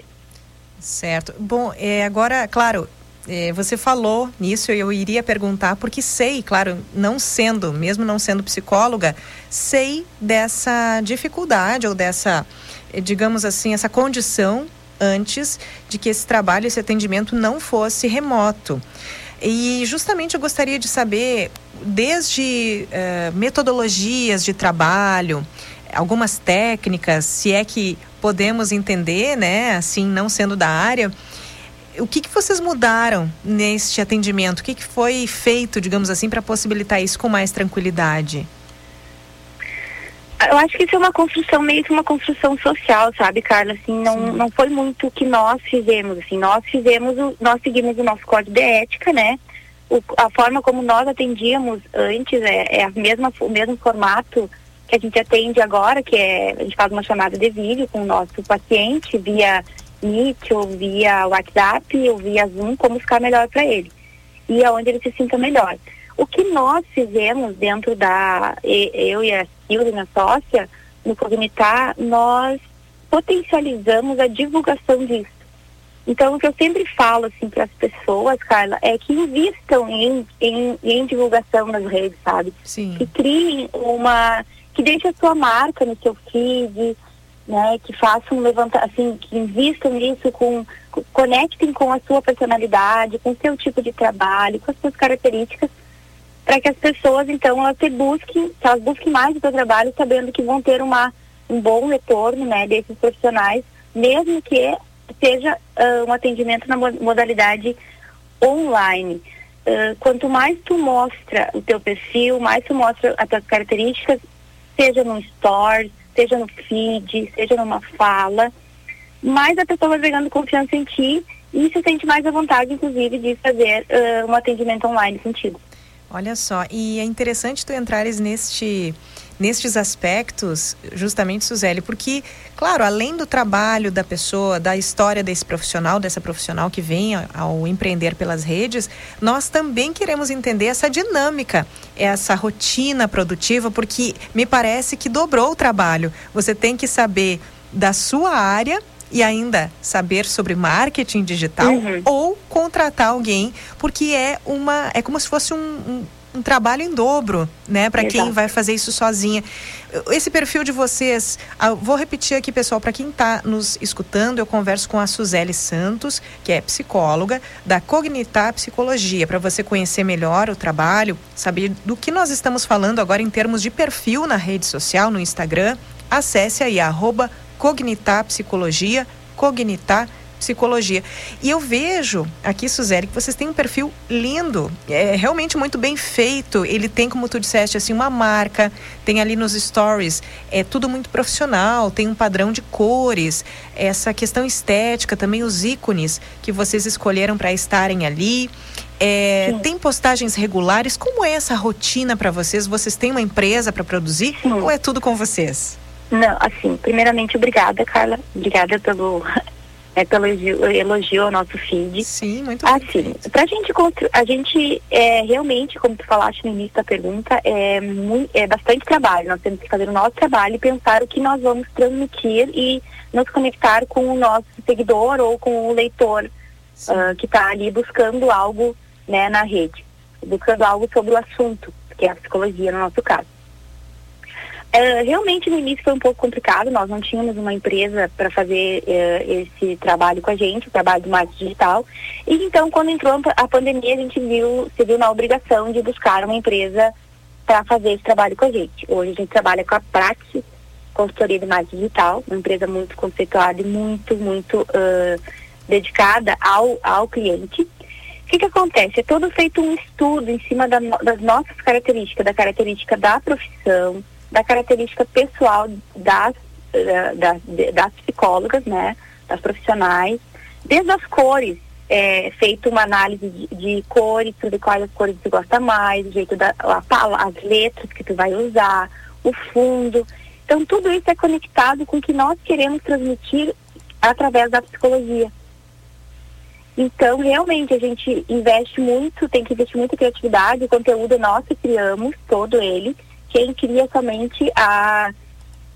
Certo. Bom, é, agora, claro, é, você falou nisso, eu iria perguntar, porque sei, claro, não sendo, mesmo não sendo psicóloga, sei dessa dificuldade ou dessa, é, digamos assim, essa condição antes de que esse trabalho, esse atendimento não fosse remoto. E justamente eu gostaria de saber, desde uh, metodologias de trabalho, algumas técnicas, se é que podemos entender, né, assim, não sendo da área, o que, que vocês mudaram neste atendimento? O que, que foi feito, digamos assim, para possibilitar isso com mais tranquilidade? Eu acho que isso é uma construção, meio que uma construção social, sabe, Carla? Assim, não, não foi muito o que nós fizemos, assim, nós fizemos, o, nós seguimos o nosso código de ética, né? O, a forma como nós atendíamos antes é, é a mesma, o mesmo formato que a gente atende agora, que é, a gente faz uma chamada de vídeo com o nosso paciente via Meet ou via WhatsApp ou via Zoom, como ficar melhor para ele. E aonde ele se sinta melhor. O que nós fizemos dentro da, eu e a Silvia, minha sócia, no Cognitar, nós potencializamos a divulgação disso. Então, o que eu sempre falo assim para as pessoas, Carla, é que invistam em, em, em, divulgação nas redes, sabe? Sim. Que criem uma. Que deixe a sua marca no seu feed, né? Que façam levantar, assim, que invistam nisso com. conectem com a sua personalidade, com o seu tipo de trabalho, com as suas características para que as pessoas, então, elas se busquem, que elas busquem mais o seu trabalho, sabendo que vão ter uma, um bom retorno, né, desses profissionais, mesmo que seja uh, um atendimento na modalidade online. Uh, quanto mais tu mostra o teu perfil, mais tu mostra as tuas características, seja no store, seja no feed, seja numa fala, mais a pessoa vai pegando confiança em ti e se sente mais à vontade, inclusive, de fazer uh, um atendimento online contigo. Olha só, e é interessante tu entrares neste nestes aspectos, justamente, Suzeli, porque, claro, além do trabalho da pessoa, da história desse profissional, dessa profissional que vem ao empreender pelas redes, nós também queremos entender essa dinâmica, essa rotina produtiva, porque me parece que dobrou o trabalho. Você tem que saber da sua área e ainda saber sobre marketing digital uhum. ou contratar alguém, porque é uma é como se fosse um, um, um trabalho em dobro, né, para quem vai fazer isso sozinha. Esse perfil de vocês, ah, vou repetir aqui, pessoal, para quem está nos escutando, eu converso com a Suzele Santos, que é psicóloga da Cognitar Psicologia, para você conhecer melhor o trabalho, saber do que nós estamos falando agora em termos de perfil na rede social, no Instagram. Acesse aí arroba Cognitar Psicologia, Cognitar Psicologia. E eu vejo aqui, Suzeli, que vocês têm um perfil lindo, é realmente muito bem feito. Ele tem, como tu disseste, assim, uma marca, tem ali nos stories, é tudo muito profissional, tem um padrão de cores, essa questão estética, também os ícones que vocês escolheram para estarem ali. É, tem postagens regulares? Como é essa rotina para vocês? Vocês têm uma empresa para produzir Sim. ou é tudo com vocês? Não, assim, primeiramente, obrigada, Carla. Obrigada pelo, é, pelo elogio, elogio ao nosso feed. Sim, muito Assim, pra gente, a gente é, realmente, como tu falaste no início da pergunta, é, muito, é bastante trabalho. Nós temos que fazer o nosso trabalho e pensar o que nós vamos transmitir e nos conectar com o nosso seguidor ou com o leitor uh, que está ali buscando algo né, na rede, buscando algo sobre o assunto, que é a psicologia no nosso caso. É, realmente no início foi um pouco complicado, nós não tínhamos uma empresa para fazer é, esse trabalho com a gente, o trabalho do marketing digital. E então, quando entrou a pandemia, a gente viu, se viu na obrigação de buscar uma empresa para fazer esse trabalho com a gente. Hoje a gente trabalha com a Praxis, consultoria de marketing digital, uma empresa muito conceituada e muito, muito uh, dedicada ao, ao cliente. O que, que acontece? É todo feito um estudo em cima da, das nossas características, da característica da profissão, da característica pessoal das, das, das psicólogas, né, das profissionais, desde as cores, é, feito uma análise de, de cores, sobre quais as cores você gosta mais, o jeito da a, as letras que tu vai usar, o fundo. Então tudo isso é conectado com o que nós queremos transmitir através da psicologia. Então, realmente, a gente investe muito, tem que investir muita criatividade, o conteúdo nós criamos, todo ele. Quem cria somente a,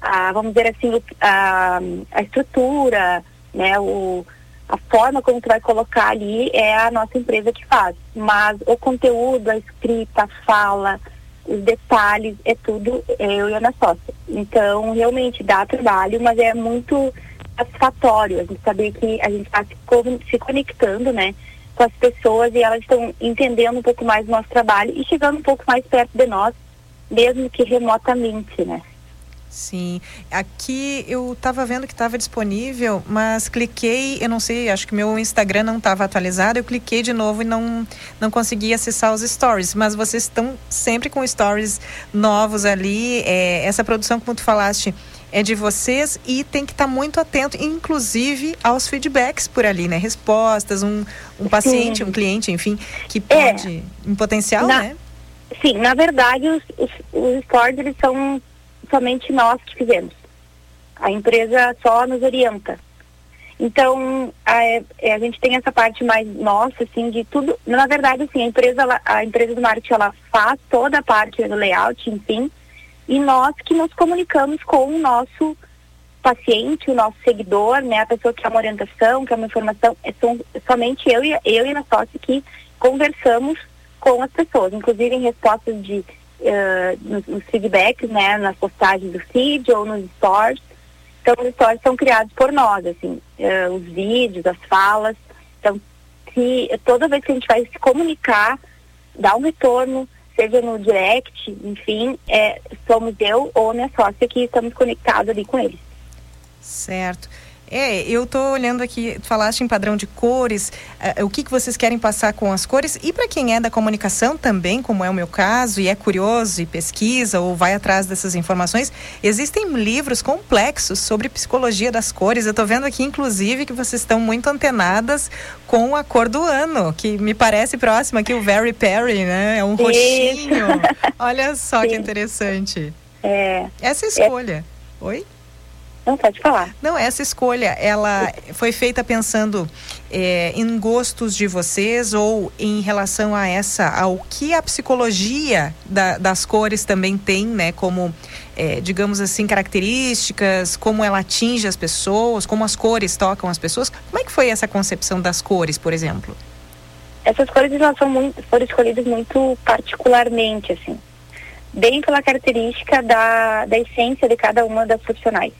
a vamos dizer assim, a, a estrutura, né, o, a forma como tu vai colocar ali é a nossa empresa que faz. Mas o conteúdo, a escrita, a fala, os detalhes, é tudo eu e a minha sócia. Então, realmente dá trabalho, mas é muito satisfatório a gente saber que a gente está se, conectando, né, com as pessoas e elas estão entendendo um pouco mais do nosso trabalho e chegando um pouco mais perto de nós, mesmo que remotamente, né. Sim, aqui eu estava vendo que estava disponível, mas cliquei, eu não sei, acho que meu Instagram não estava atualizado, eu cliquei de novo e não, não consegui acessar os stories, mas vocês estão sempre com stories novos ali, é, essa produção, como tu falaste, é de vocês e tem que estar tá muito atento, inclusive aos feedbacks por ali, né? Respostas, um, um paciente, sim. um cliente, enfim, que é. pode, é, em potencial, na, né? Sim, na verdade os, os, os stories eles são somente nós que fizemos. A empresa só nos orienta. Então, a, é, a, gente tem essa parte mais nossa, assim, de tudo. Na verdade, assim, a empresa, a empresa do marketing, ela faz toda a parte do layout, enfim, e nós que nos comunicamos com o nosso paciente, o nosso seguidor, né, a pessoa que quer uma orientação, quer uma informação, é som, somente eu e, eu e a sócia que conversamos com as pessoas, inclusive em respostas de uh, nos, feedbacks, né, nas postagens do feed ou nos stories. Então, os stories são criados por nós, assim, uh, os vídeos, as falas. Então, se toda vez que a gente vai se comunicar, dar um retorno, seja no direct, enfim, é, somos eu ou minha sócia que estamos conectados ali com eles. Certo. É, eu tô olhando aqui, falaste em padrão de cores, uh, o que, que vocês querem passar com as cores e para quem é da comunicação também, como é o meu caso, e é curioso e pesquisa ou vai atrás dessas informações, existem livros complexos sobre psicologia das cores. Eu tô vendo aqui, inclusive, que vocês estão muito antenadas com a cor do ano, que me parece próxima aqui, o Very Perry, né? É um roxinho. Olha só Sim. que interessante. É. Essa escolha. É. Oi? Não, pode falar. Não, essa escolha, ela foi feita pensando é, em gostos de vocês ou em relação a essa, ao que a psicologia da, das cores também tem, né? Como, é, digamos assim, características, como ela atinge as pessoas, como as cores tocam as pessoas. Como é que foi essa concepção das cores, por exemplo? Essas cores elas são muito, foram escolhidas muito particularmente, assim, bem pela característica da, da essência de cada uma das profissionais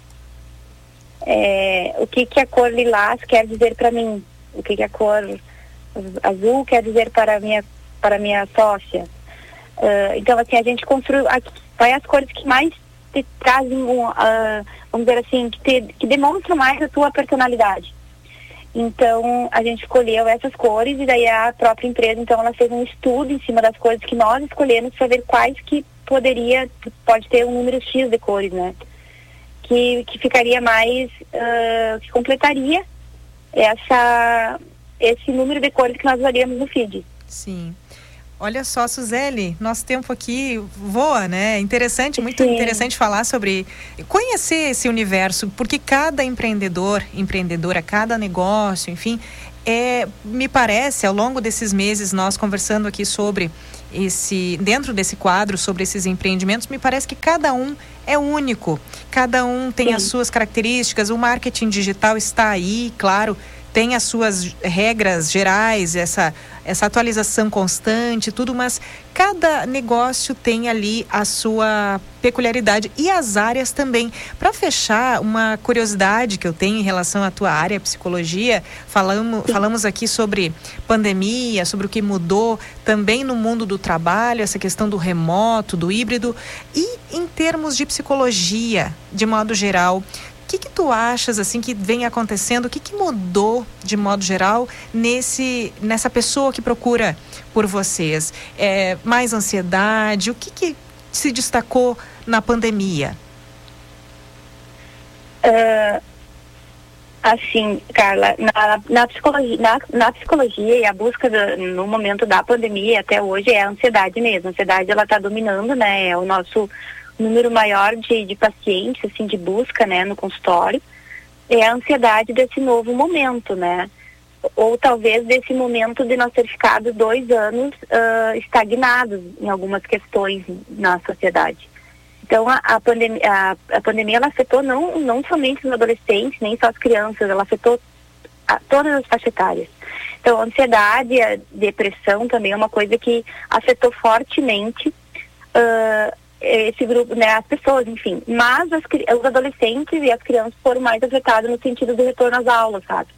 é, o que, que a cor lilás quer dizer para mim, o que, que a cor azul quer dizer para minha, para minha sócia. Uh, então, assim, a gente construiu, vai as cores que mais te trazem, um, uh, vamos dizer assim, que, te, que demonstram mais a tua personalidade. Então, a gente escolheu essas cores e daí a própria empresa, então, ela fez um estudo em cima das cores que nós escolhemos para ver quais que poderia, pode ter um número X de cores, né? Que, que ficaria mais, uh, que completaria essa, esse número de cores que nós usaríamos no feed. Sim. Olha só, Suzele, nosso tempo aqui voa, né? Interessante, muito Sim. interessante falar sobre conhecer esse universo, porque cada empreendedor, empreendedora, cada negócio, enfim, é, me parece, ao longo desses meses, nós conversando aqui sobre esse, dentro desse quadro, sobre esses empreendimentos, me parece que cada um é único, cada um tem Sim. as suas características, o marketing digital está aí, claro, tem as suas regras gerais, essa, essa atualização constante, tudo, mas cada negócio tem ali a sua peculiaridade e as áreas também. Para fechar, uma curiosidade que eu tenho em relação à tua área, psicologia, falamos, falamos aqui sobre pandemia, sobre o que mudou também no mundo do trabalho, essa questão do remoto, do híbrido e em termos de psicologia, de modo geral, que, que tu achas assim que vem acontecendo? O que, que mudou de modo geral nesse nessa pessoa que procura por vocês? É, mais ansiedade? O que, que se destacou na pandemia? Uh, Assim, Carla, na, na, psicologia, na, na psicologia e a busca do, no momento da pandemia até hoje é a ansiedade mesmo. A ansiedade ela está dominando, né? É o nosso número maior de, de pacientes, assim, de busca, né, no consultório. É a ansiedade desse novo momento, né? Ou talvez desse momento de nós ter ficado dois anos uh, estagnados em algumas questões na sociedade. Então, a, a, pandemia, a, a, pandemia ela afetou não, não somente os adolescentes, nem só as crianças, ela afetou a, todas as faixas etárias. Então, a ansiedade, a depressão também é uma coisa que afetou fortemente uh, esse grupo, né, as pessoas, enfim. Mas as, os adolescentes e as crianças foram mais afetados no sentido do retorno às aulas, sabe?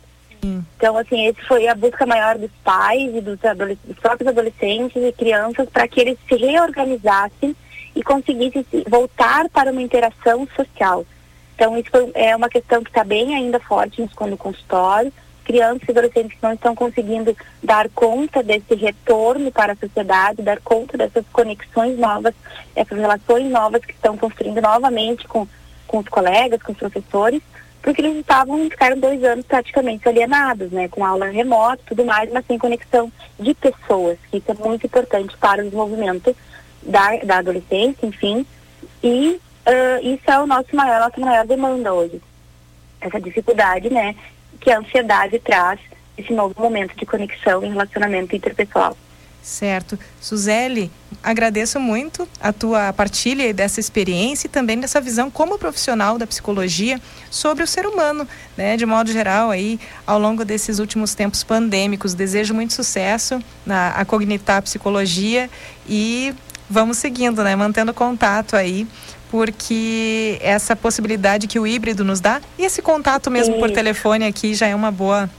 Então, assim, esse foi a busca maior dos pais e dos, dos próprios adolescentes e crianças para que eles se reorganizassem e conseguisse voltar para uma interação social. Então, isso é uma questão que está bem ainda forte no consultório. Crianças e adolescentes não estão conseguindo dar conta desse retorno para a sociedade, dar conta dessas conexões novas, essas relações novas que estão construindo novamente com, com os colegas, com os professores, porque eles estavam, ficaram dois anos praticamente alienados, né, com aula remota e tudo mais, mas sem conexão de pessoas, que isso é muito importante para o desenvolvimento da, da adolescência, enfim, e uh, isso é o nosso maior, nossa maior demanda hoje. Essa dificuldade, né, que a ansiedade traz esse novo momento de conexão e relacionamento interpessoal. Certo. Suzele, agradeço muito a tua partilha dessa experiência e também dessa visão como profissional da psicologia sobre o ser humano, né, de modo geral aí ao longo desses últimos tempos pandêmicos. Desejo muito sucesso na a Cognitar Psicologia e vamos seguindo, né? Mantendo contato aí, porque essa possibilidade que o híbrido nos dá, e esse contato mesmo Sim. por telefone aqui já é uma boa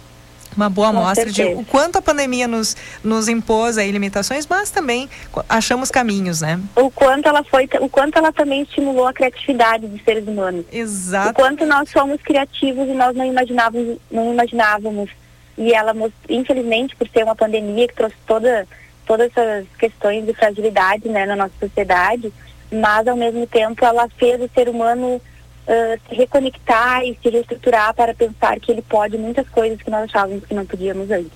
uma boa amostra de o quanto a pandemia nos, nos impôs aí limitações, mas também achamos caminhos, né? O quanto ela foi, o quanto ela também estimulou a criatividade dos seres humanos. Exato. O quanto nós somos criativos e nós não imaginávamos, não imaginávamos. E ela, infelizmente, por ser uma pandemia que trouxe toda todas essas questões de fragilidade né, na nossa sociedade, mas ao mesmo tempo ela fez o ser humano uh, se reconectar e se reestruturar para pensar que ele pode muitas coisas que nós achávamos que não podíamos antes.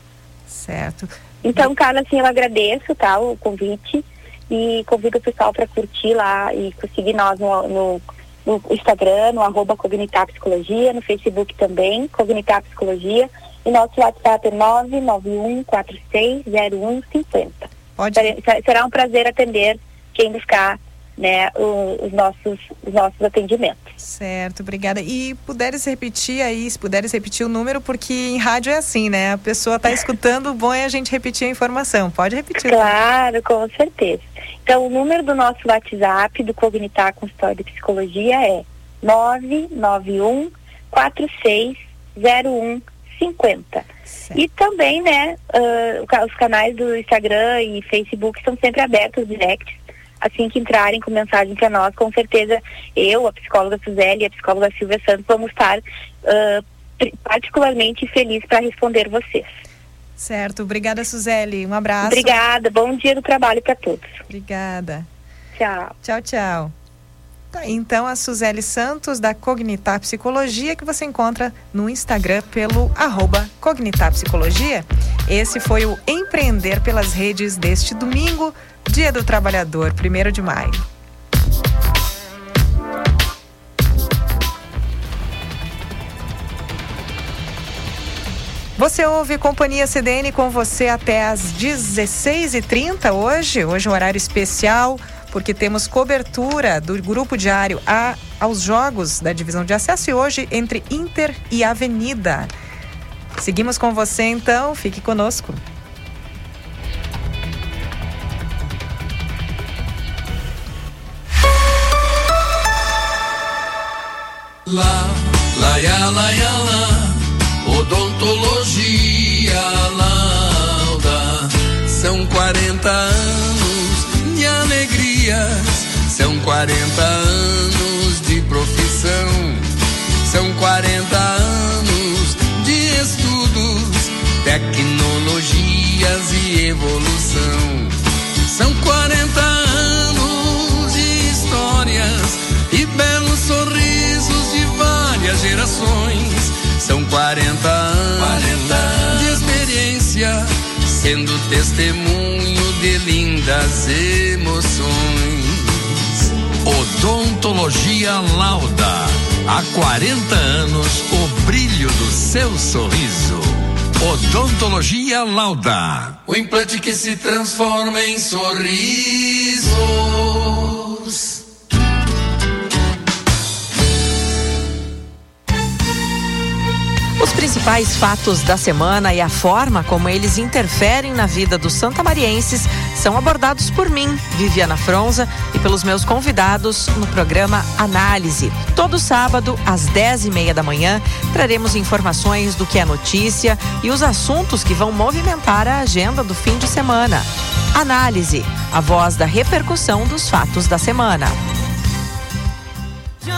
Certo. Então, Carla, assim, eu agradeço tá, o convite e convido o pessoal para curtir lá e seguir nós no, no, no Instagram, no arroba Cognitar Psicologia, no Facebook também, Cognitar Psicologia e nosso WhatsApp é 991460150. Pode. Será um prazer atender quem buscar né, os, nossos, os nossos atendimentos. Certo, obrigada. E puderes repetir aí, se puderes repetir o número, porque em rádio é assim, né? A pessoa está escutando, o bom é a gente repetir a informação. Pode repetir. Claro, com certeza. Então, o número do nosso WhatsApp do Cognitar Consultório de Psicologia é 991 4601 50. E também, né, uh, os canais do Instagram e Facebook são sempre abertos, directs, assim que entrarem com mensagem para nós, com certeza eu, a psicóloga Suzeli e a psicóloga Silvia Santos vamos estar uh, particularmente felizes para responder vocês. Certo, obrigada Suzeli, um abraço. Obrigada, bom dia do trabalho para todos. Obrigada. Tchau. Tchau, tchau. Tá, então, a Suzele Santos, da Cognitar Psicologia, que você encontra no Instagram pelo arroba Cognitar Psicologia. Esse foi o Empreender pelas Redes deste domingo, Dia do Trabalhador, 1 de maio. Você ouve Companhia CDN com você até às 16h30 hoje. Hoje é um horário especial porque temos cobertura do grupo diário a, aos jogos da divisão de acesso e hoje entre Inter e Avenida. Seguimos com você então, fique conosco. Lá, lá, lá, lá, lá, odontologia lauda, são 40 anos de alegria dias. São 40 anos de profissão, são 40 anos de estudos, tecnologias e evolução. São 40 anos de histórias e belos sorrisos várias gerações São 40 anos, 40 anos de experiência, sendo testemunho de lindas emoções. Odontologia Lauda. Há 40 anos, o brilho do seu sorriso. Odontologia Lauda. O implante que se transforma em sorrisos. Principais fatos da semana e a forma como eles interferem na vida dos santamarienses são abordados por mim, Viviana Fronza, e pelos meus convidados no programa Análise. Todo sábado, às dez e meia da manhã, traremos informações do que é notícia e os assuntos que vão movimentar a agenda do fim de semana. Análise, a voz da repercussão dos fatos da semana.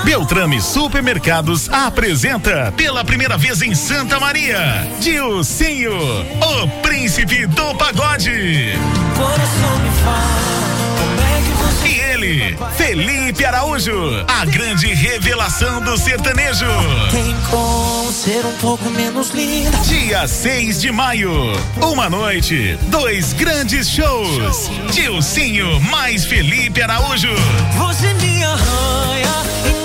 Beltrame Supermercados apresenta pela primeira vez em Santa Maria, Dilcinho, o príncipe do pagode. E ele, Felipe Araújo, a grande revelação do sertanejo. Tem como ser um pouco menos linda. Dia 6 de maio, uma noite, dois grandes shows. Dilcinho mais Felipe Araújo. Você me arranha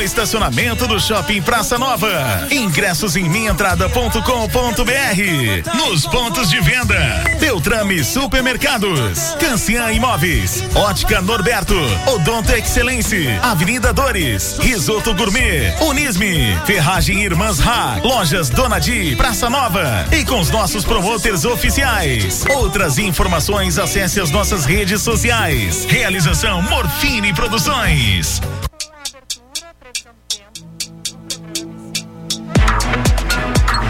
Estacionamento do Shopping Praça Nova. Ingressos em minhaentrada.com.br. Nos pontos de venda. Beltrame Supermercados. Cancian Imóveis. Ótica Norberto. Odonto Excelência. Avenida Dores. Risoto Gourmet. Unisme. Ferragem Irmãs Ra. Lojas Dona Di. Praça Nova. E com os nossos promotores oficiais. Outras informações acesse as nossas redes sociais. Realização Morfine Produções.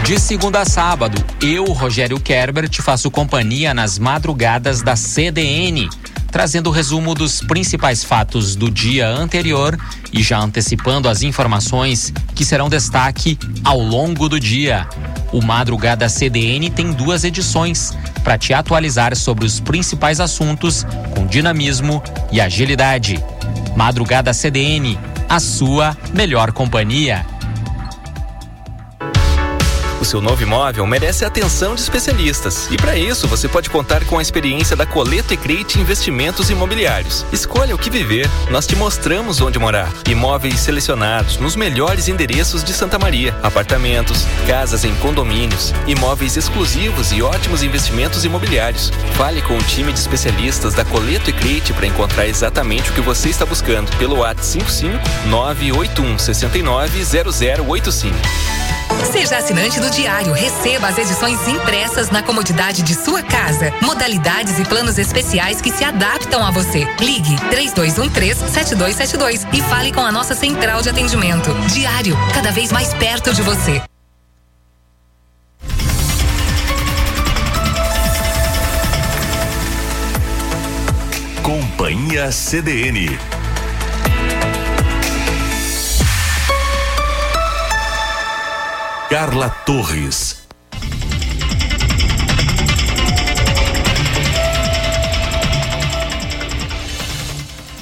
De segunda a sábado, eu, Rogério Kerber, te faço companhia nas madrugadas da CDN, trazendo o resumo dos principais fatos do dia anterior e já antecipando as informações que serão destaque ao longo do dia. O Madrugada CDN tem duas edições para te atualizar sobre os principais assuntos com dinamismo e agilidade. Madrugada CDN, a sua melhor companhia. O seu novo imóvel merece a atenção de especialistas. E para isso, você pode contar com a experiência da Coleto e Crete Investimentos Imobiliários. Escolha o que viver. Nós te mostramos onde morar. Imóveis selecionados nos melhores endereços de Santa Maria. Apartamentos, casas em condomínios, imóveis exclusivos e ótimos investimentos imobiliários. Fale com o time de especialistas da Coleto e Crete para encontrar exatamente o que você está buscando pelo WhatsApp 55 981 69 0085. Seja assinante do Diário. Receba as edições impressas na comodidade de sua casa. Modalidades e planos especiais que se adaptam a você. Ligue 3213-7272 e fale com a nossa central de atendimento. Diário, cada vez mais perto de você. Companhia CDN. Carla Torres.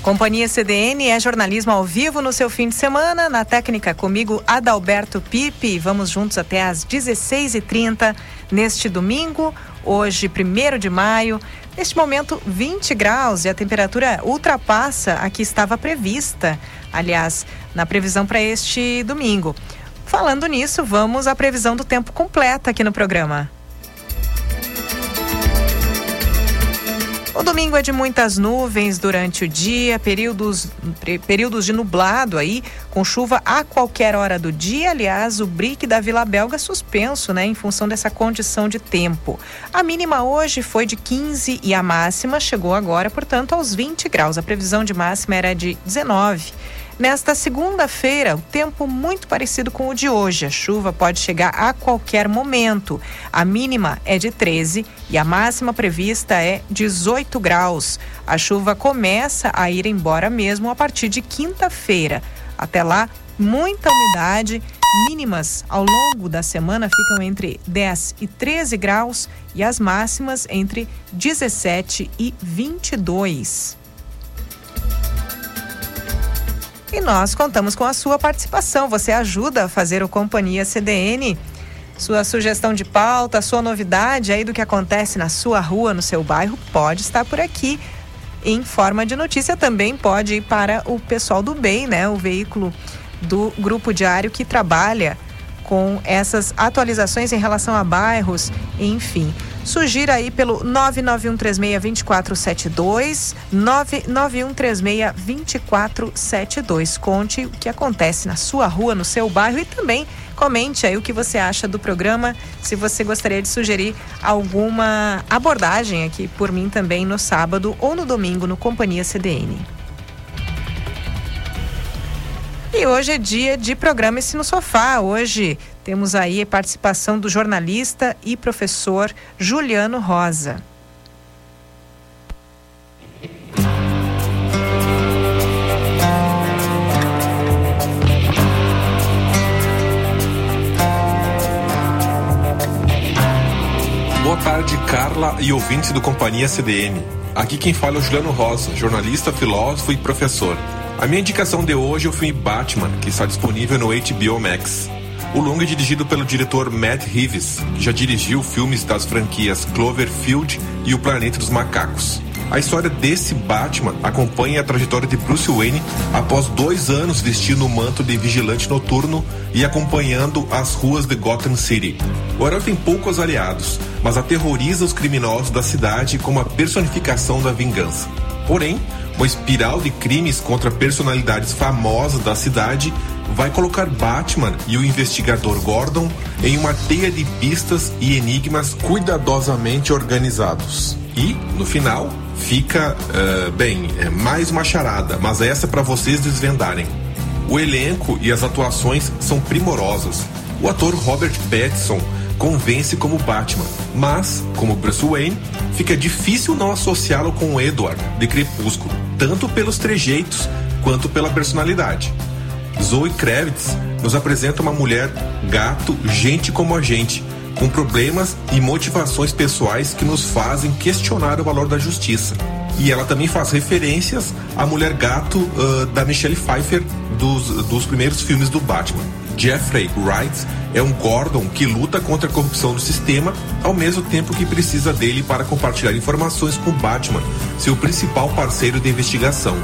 Companhia CDN é jornalismo ao vivo no seu fim de semana. Na técnica comigo, Adalberto Pipe. Vamos juntos até às 16h30 neste domingo, hoje, 1 de maio. Neste momento, 20 graus e a temperatura ultrapassa a que estava prevista, aliás, na previsão para este domingo. Falando nisso, vamos à previsão do tempo completa aqui no programa. O domingo é de muitas nuvens durante o dia, períodos, períodos de nublado aí, com chuva a qualquer hora do dia. Aliás, o BRIC da Vila Belga suspenso, né, em função dessa condição de tempo. A mínima hoje foi de 15 e a máxima chegou agora, portanto, aos 20 graus. A previsão de máxima era de 19. Nesta segunda-feira, o tempo muito parecido com o de hoje. A chuva pode chegar a qualquer momento. A mínima é de 13 e a máxima prevista é 18 graus. A chuva começa a ir embora mesmo a partir de quinta-feira. Até lá, muita umidade. Mínimas ao longo da semana ficam entre 10 e 13 graus e as máximas entre 17 e 22. E nós contamos com a sua participação. Você ajuda a fazer o Companhia CDN. Sua sugestão de pauta, sua novidade aí do que acontece na sua rua, no seu bairro, pode estar por aqui em forma de notícia. Também pode ir para o pessoal do BEI, né? O veículo do Grupo Diário que trabalha com essas atualizações em relação a bairros, enfim. Sugira aí pelo 991362472, 991362472. Conte o que acontece na sua rua, no seu bairro e também comente aí o que você acha do programa, se você gostaria de sugerir alguma abordagem aqui por mim também no sábado ou no domingo no Companhia CDN. E hoje é dia de programa Esse no Sofá. Hoje temos aí a participação do jornalista e professor Juliano Rosa. Boa tarde, Carla e ouvintes do Companhia CDN. Aqui quem fala é o Juliano Rosa, jornalista, filósofo e professor. A minha indicação de hoje é o filme Batman, que está disponível no HBO Max. O longa é dirigido pelo diretor Matt Reeves, que já dirigiu filmes das franquias Cloverfield e O Planeta dos Macacos. A história desse Batman acompanha a trajetória de Bruce Wayne após dois anos vestindo o manto de vigilante noturno e acompanhando as ruas de Gotham City. O herói tem poucos aliados, mas aterroriza os criminosos da cidade como a personificação da vingança. Porém, uma espiral de crimes contra personalidades famosas da cidade vai colocar Batman e o investigador Gordon em uma teia de pistas e enigmas cuidadosamente organizados. E, no final, fica, uh, bem, é mais uma charada, mas essa é para vocês desvendarem. O elenco e as atuações são primorosas. O ator Robert Pattinson convence como Batman, mas, como Bruce Wayne, fica difícil não associá-lo com o Edward de Crepúsculo, tanto pelos trejeitos quanto pela personalidade. Zoe Kravitz nos apresenta uma mulher gato, gente como a gente, com problemas e motivações pessoais que nos fazem questionar o valor da justiça. E ela também faz referências à mulher gato uh, da Michelle Pfeiffer dos, dos primeiros filmes do Batman. Jeffrey Wright é um Gordon que luta contra a corrupção do sistema, ao mesmo tempo que precisa dele para compartilhar informações com Batman, seu principal parceiro de investigação.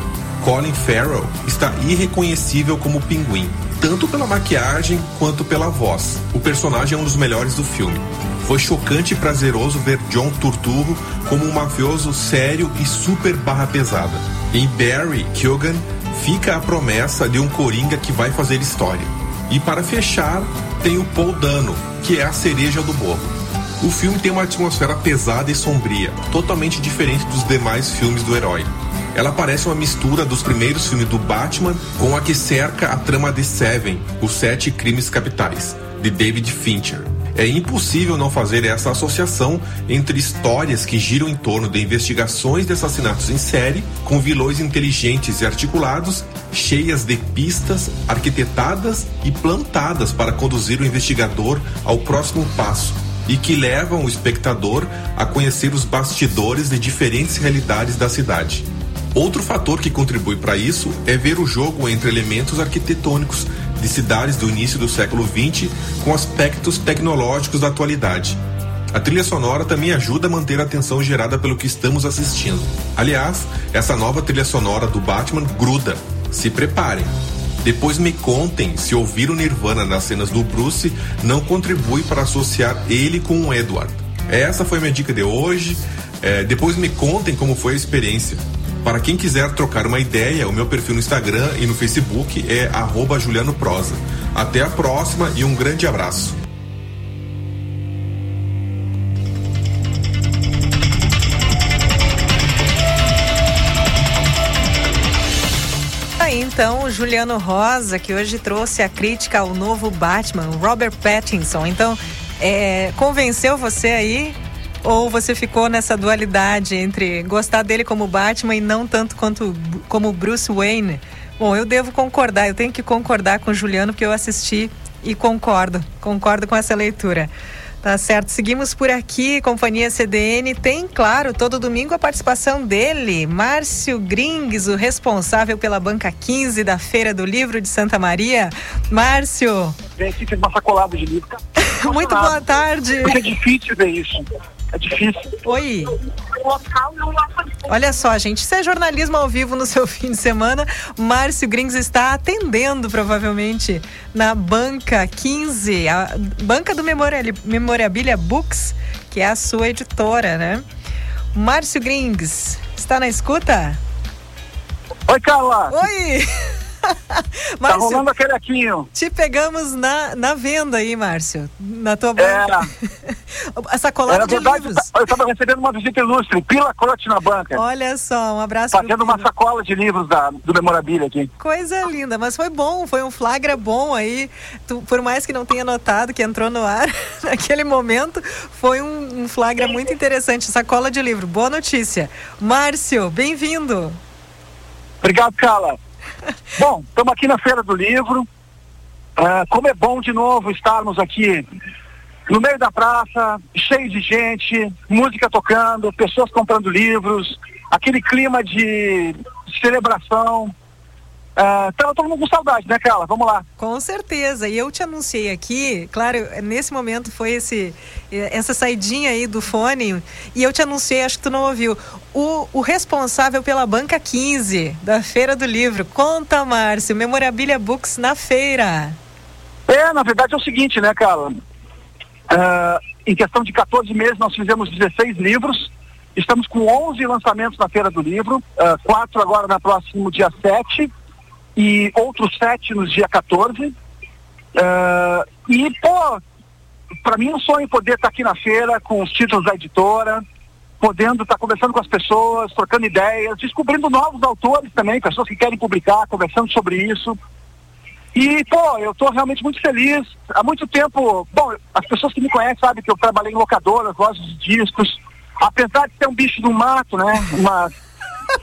Colin Farrell está irreconhecível como pinguim, tanto pela maquiagem quanto pela voz. O personagem é um dos melhores do filme. Foi chocante e prazeroso ver John Turturro como um mafioso sério e super barra pesada. Em Barry Keoghan fica a promessa de um coringa que vai fazer história. E para fechar, tem o Paul Dano, que é a cereja do bolo. O filme tem uma atmosfera pesada e sombria, totalmente diferente dos demais filmes do herói. Ela parece uma mistura dos primeiros filmes do Batman com a que cerca a trama de Seven, Os Sete Crimes Capitais, de David Fincher. É impossível não fazer essa associação entre histórias que giram em torno de investigações de assassinatos em série, com vilões inteligentes e articulados, cheias de pistas arquitetadas e plantadas para conduzir o investigador ao próximo passo, e que levam o espectador a conhecer os bastidores de diferentes realidades da cidade. Outro fator que contribui para isso é ver o jogo entre elementos arquitetônicos de cidades do início do século XX com aspectos tecnológicos da atualidade. A trilha sonora também ajuda a manter a atenção gerada pelo que estamos assistindo. Aliás, essa nova trilha sonora do Batman gruda. Se preparem. Depois me contem se ouvir o Nirvana nas cenas do Bruce não contribui para associar ele com o Edward. Essa foi minha dica de hoje. É, depois me contem como foi a experiência. Para quem quiser trocar uma ideia, o meu perfil no Instagram e no Facebook é @juliano_prosa. Até a próxima e um grande abraço. Então, Juliano Rosa, que hoje trouxe a crítica ao novo Batman, Robert Pattinson. Então, é, convenceu você aí ou você ficou nessa dualidade entre gostar dele como Batman e não tanto quanto como Bruce Wayne? Bom, eu devo concordar, eu tenho que concordar com o Juliano porque eu assisti e concordo, concordo com essa leitura. Tá certo, seguimos por aqui, Companhia CDN. Tem, claro, todo domingo a participação dele, Márcio Grings, o responsável pela banca 15 da Feira do Livro de Santa Maria. Márcio. Vem aqui, fez uma sacolada de livro. Muito boa tarde. É difícil ver isso. É difícil. Oi. Olha só, gente, isso é jornalismo ao vivo no seu fim de semana. Márcio Grings está atendendo, provavelmente, na banca 15, a banca do Memorabilia Books, que é a sua editora, né? Márcio Grings, está na escuta? Oi, Carla. Oi. Márcio, tá rolando aquele aquinho. Te pegamos na, na venda aí, Márcio. Na tua banca. Essa colada de verdade, livros. Eu estava recebendo uma visita ilustre, Pila Crote na banca. Olha só, um abraço. Fazendo uma sacola de livros da, do Memorabilia aqui. Coisa linda, mas foi bom, foi um flagra bom aí. Tu, por mais que não tenha notado que entrou no ar naquele momento, foi um, um flagra muito interessante. Sacola de livro, boa notícia. Márcio, bem-vindo. Obrigado, Carla. Bom, estamos aqui na Feira do Livro. Uh, como é bom de novo estarmos aqui no meio da praça, cheio de gente, música tocando, pessoas comprando livros, aquele clima de celebração. Uh, tava todo mundo com saudade, né, Carla? Vamos lá. Com certeza. E eu te anunciei aqui, claro, nesse momento foi esse essa saidinha aí do fone, e eu te anunciei, acho que tu não ouviu, o, o responsável pela banca 15 da Feira do Livro. Conta, Márcio, Memorabilia Books na feira. É, na verdade é o seguinte, né, Carla? Uh, em questão de 14 meses, nós fizemos 16 livros. Estamos com 11 lançamentos na Feira do Livro, uh, quatro agora na próximo dia 7 e outros sete no dia 14. Uh, e, pô, para mim é um sonho poder estar tá aqui na feira com os títulos da editora, podendo estar tá conversando com as pessoas, trocando ideias, descobrindo novos autores também, pessoas que querem publicar, conversando sobre isso. E, pô, eu estou realmente muito feliz. Há muito tempo, bom, as pessoas que me conhecem sabem que eu trabalhei em locadoras, gosto de discos. Apesar de ser um bicho do mato, né? Mas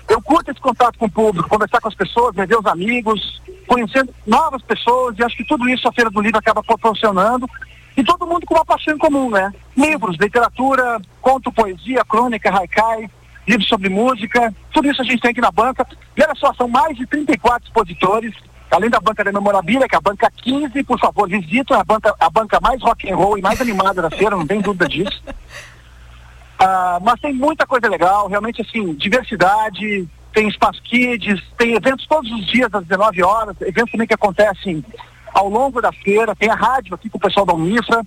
eu curto esse contato com o público, conversar com as pessoas, ver os amigos, conhecendo novas pessoas, e acho que tudo isso a Feira do Livro acaba proporcionando. E todo mundo com uma paixão em comum, né? Livros, literatura, conto, poesia, crônica, haikai, livros sobre música, tudo isso a gente tem aqui na banca. E olha só, são mais de 34 expositores, além da banca da memorabilia, que é a banca 15, por favor, visitem a banca, a banca mais rock and roll e mais animada da feira, não tem dúvida disso. Uh, mas tem muita coisa legal, realmente assim, diversidade, tem espaço kids, tem eventos todos os dias às 19 horas, eventos também que acontecem ao longo da feira, tem a rádio aqui com o pessoal da Unifra.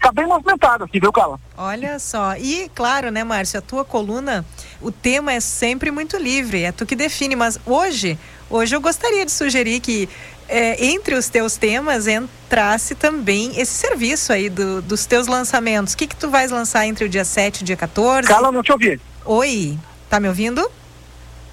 Tá bem movimentado aqui, viu, Carla? Olha só. E, claro, né, Márcio, a tua coluna, o tema é sempre muito livre, é tu que define, mas hoje, hoje eu gostaria de sugerir que é, entre os teus temas entrasse também esse serviço aí do, dos teus lançamentos. O que que tu vais lançar entre o dia 7 e o dia 14? Carla, não te ouvi. Oi, tá me ouvindo?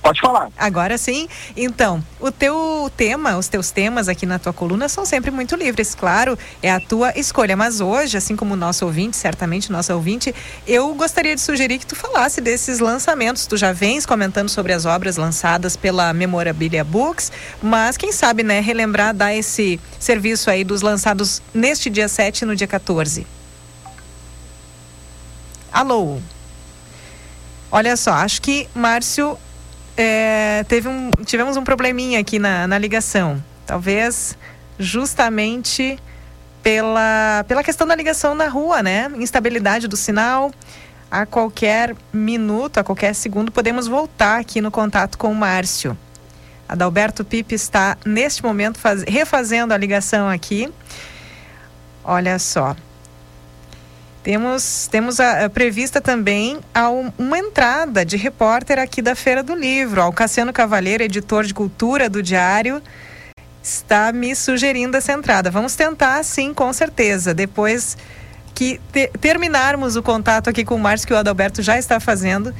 Pode falar. Agora sim. Então, o teu tema, os teus temas aqui na tua coluna são sempre muito livres, claro, é a tua escolha. Mas hoje, assim como o nosso ouvinte, certamente nosso ouvinte, eu gostaria de sugerir que tu falasse desses lançamentos. Tu já vens comentando sobre as obras lançadas pela Memorabilia Books, mas quem sabe, né, relembrar, dar esse serviço aí dos lançados neste dia 7 e no dia 14. Alô? Olha só, acho que Márcio é, teve um, tivemos um probleminha aqui na, na ligação. Talvez justamente pela, pela questão da ligação na rua, né? Instabilidade do sinal. A qualquer minuto, a qualquer segundo, podemos voltar aqui no contato com o Márcio. Adalberto Pipe está, neste momento, faz, refazendo a ligação aqui. Olha só. Temos, temos a, a prevista também a um, uma entrada de repórter aqui da Feira do Livro. O Cassiano Cavalheiro, editor de cultura do Diário, está me sugerindo essa entrada. Vamos tentar, sim, com certeza. Depois que te, terminarmos o contato aqui com o Márcio, que o Adalberto já está fazendo,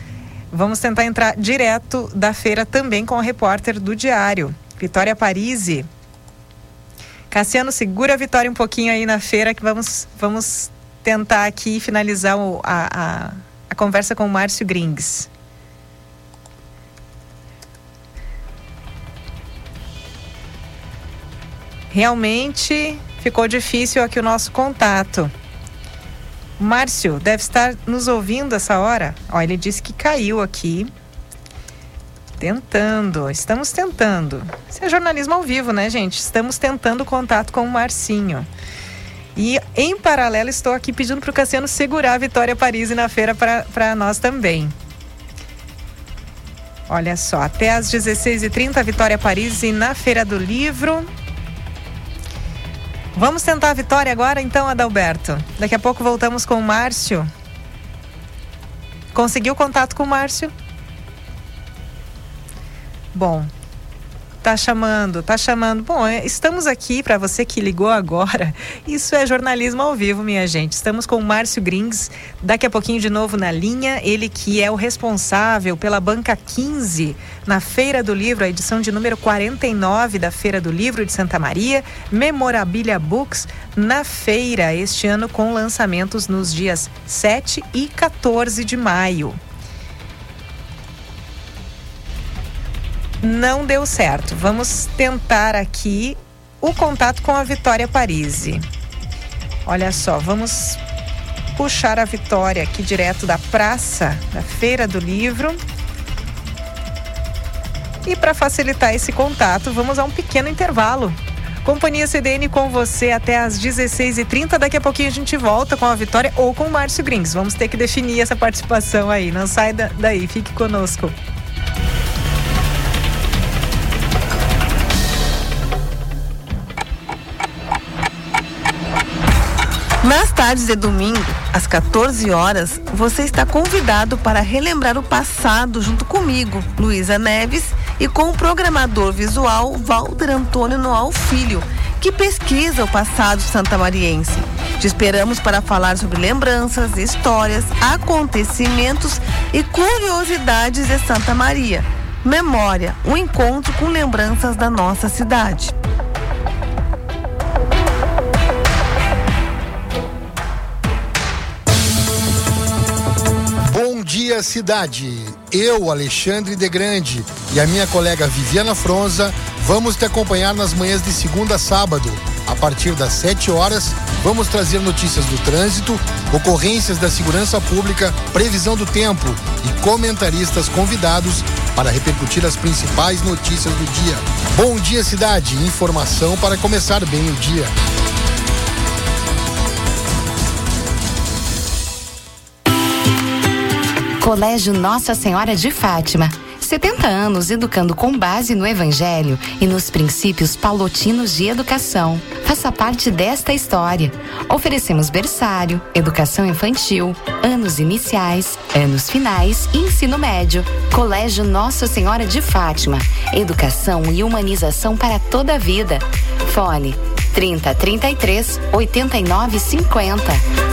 vamos tentar entrar direto da feira também com a repórter do Diário, Vitória Parisi. Cassiano, segura a Vitória um pouquinho aí na feira que vamos, vamos tentar aqui finalizar o, a, a, a conversa com o Márcio Grings. Realmente ficou difícil aqui o nosso contato. Márcio deve estar nos ouvindo essa hora. Ó, ele disse que caiu aqui. Tentando, estamos tentando. Isso é jornalismo ao vivo, né, gente? Estamos tentando contato com o Marcinho. E em paralelo estou aqui pedindo para o Cassiano segurar a Vitória Paris na feira para nós também. Olha só, até às 16h30, Vitória Paris na Feira do Livro. Vamos tentar a vitória agora, então, Adalberto. Daqui a pouco voltamos com o Márcio. Conseguiu contato com o Márcio? Bom, Tá chamando, tá chamando. Bom, é, estamos aqui para você que ligou agora. Isso é jornalismo ao vivo, minha gente. Estamos com o Márcio Grings, daqui a pouquinho de novo na linha. Ele que é o responsável pela banca 15 na Feira do Livro, a edição de número 49 da Feira do Livro de Santa Maria, Memorabilia Books, na feira este ano com lançamentos nos dias 7 e 14 de maio. Não deu certo. Vamos tentar aqui o contato com a Vitória Parisi. Olha só, vamos puxar a Vitória aqui direto da praça da Feira do Livro. E para facilitar esse contato, vamos a um pequeno intervalo. Companhia CDN com você até às 16h30. Daqui a pouquinho a gente volta com a Vitória ou com o Márcio Grings. Vamos ter que definir essa participação aí. Não sai daí, fique conosco. Tardes de domingo, às 14 horas, você está convidado para relembrar o passado junto comigo, Luísa Neves, e com o programador visual Walter Antônio Noal Filho, que pesquisa o passado santamariense. Te esperamos para falar sobre lembranças, histórias, acontecimentos e curiosidades de Santa Maria. Memória, um encontro com lembranças da nossa cidade. Cidade. Eu, Alexandre de Grande e a minha colega Viviana Fronza vamos te acompanhar nas manhãs de segunda a sábado. A partir das 7 horas, vamos trazer notícias do trânsito, ocorrências da segurança pública, previsão do tempo e comentaristas convidados para repercutir as principais notícias do dia. Bom dia, cidade. Informação para começar bem o dia. Colégio Nossa Senhora de Fátima. 70 anos educando com base no Evangelho e nos princípios paulotinos de educação. Faça parte desta história. Oferecemos berçário, educação infantil, anos iniciais, anos finais e ensino médio. Colégio Nossa Senhora de Fátima. Educação e humanização para toda a vida. Fone 30 33 89 50.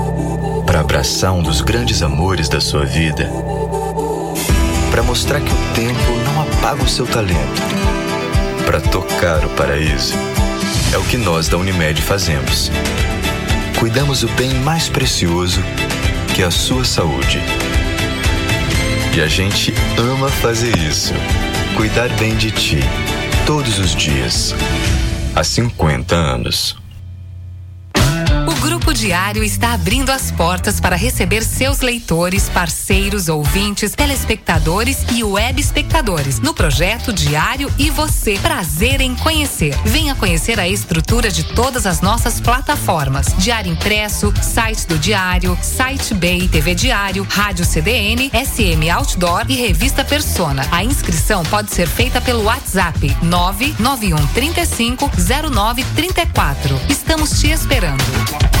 Para abraçar um dos grandes amores da sua vida, para mostrar que o tempo não apaga o seu talento, para tocar o paraíso. É o que nós da Unimed fazemos. Cuidamos do bem mais precioso, que é a sua saúde. E a gente ama fazer isso. Cuidar bem de ti, todos os dias. Há 50 anos. Diário está abrindo as portas para receber seus leitores, parceiros, ouvintes, telespectadores e web espectadores no projeto Diário e Você. Prazer em conhecer. Venha conhecer a estrutura de todas as nossas plataformas: Diário Impresso, site do Diário, site Bay, TV Diário, Rádio CDN, SM Outdoor e Revista Persona. A inscrição pode ser feita pelo WhatsApp 991 35 0934. Estamos te esperando.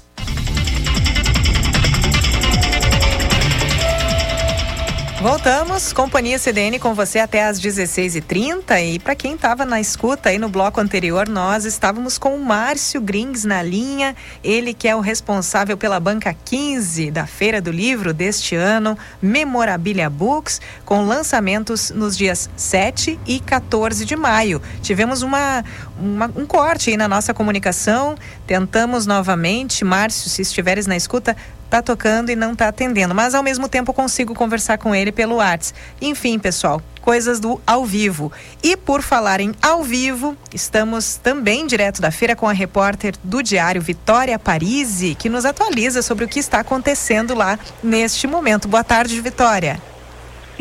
Voltamos, Companhia CDN com você até às 16h30 e para quem estava na escuta aí no bloco anterior, nós estávamos com o Márcio Grings na linha, ele que é o responsável pela banca 15 da Feira do Livro deste ano, Memorabilia Books, com lançamentos nos dias 7 e 14 de maio. Tivemos uma, uma um corte aí na nossa comunicação, tentamos novamente, Márcio, se estiveres na escuta, tá tocando e não tá atendendo, mas ao mesmo tempo consigo conversar com ele pelo WhatsApp. Enfim, pessoal, coisas do ao vivo. E por falar em ao vivo, estamos também direto da feira com a repórter do Diário Vitória Parisi, que nos atualiza sobre o que está acontecendo lá neste momento. Boa tarde, Vitória.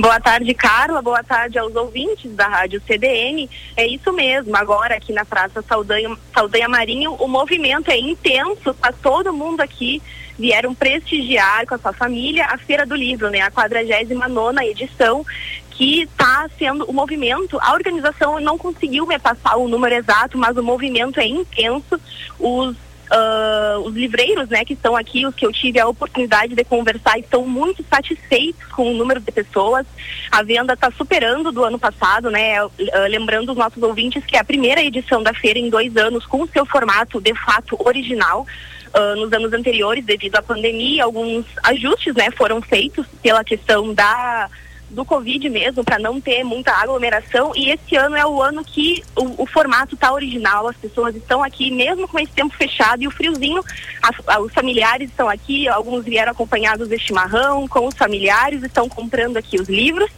Boa tarde, Carla. Boa tarde aos ouvintes da Rádio CDN. É isso mesmo. Agora, aqui na Praça Saldanha, Saldanha Marinho, o movimento é intenso. Tá todo mundo aqui vieram prestigiar com a sua família a Feira do Livro, né? A 49 edição que está sendo o movimento, a organização não conseguiu me passar o número exato, mas o movimento é intenso. Os Uh, os livreiros, né, que estão aqui, os que eu tive a oportunidade de conversar, estão muito satisfeitos com o número de pessoas. A venda está superando do ano passado, né? Uh, lembrando os nossos ouvintes que é a primeira edição da feira em dois anos com o seu formato de fato original. Uh, nos anos anteriores, devido à pandemia, alguns ajustes, né, foram feitos pela questão da do Covid mesmo, para não ter muita aglomeração. E esse ano é o ano que o, o formato está original, as pessoas estão aqui, mesmo com esse tempo fechado e o friozinho, as, os familiares estão aqui, alguns vieram acompanhados de chimarrão, com os familiares, estão comprando aqui os livros.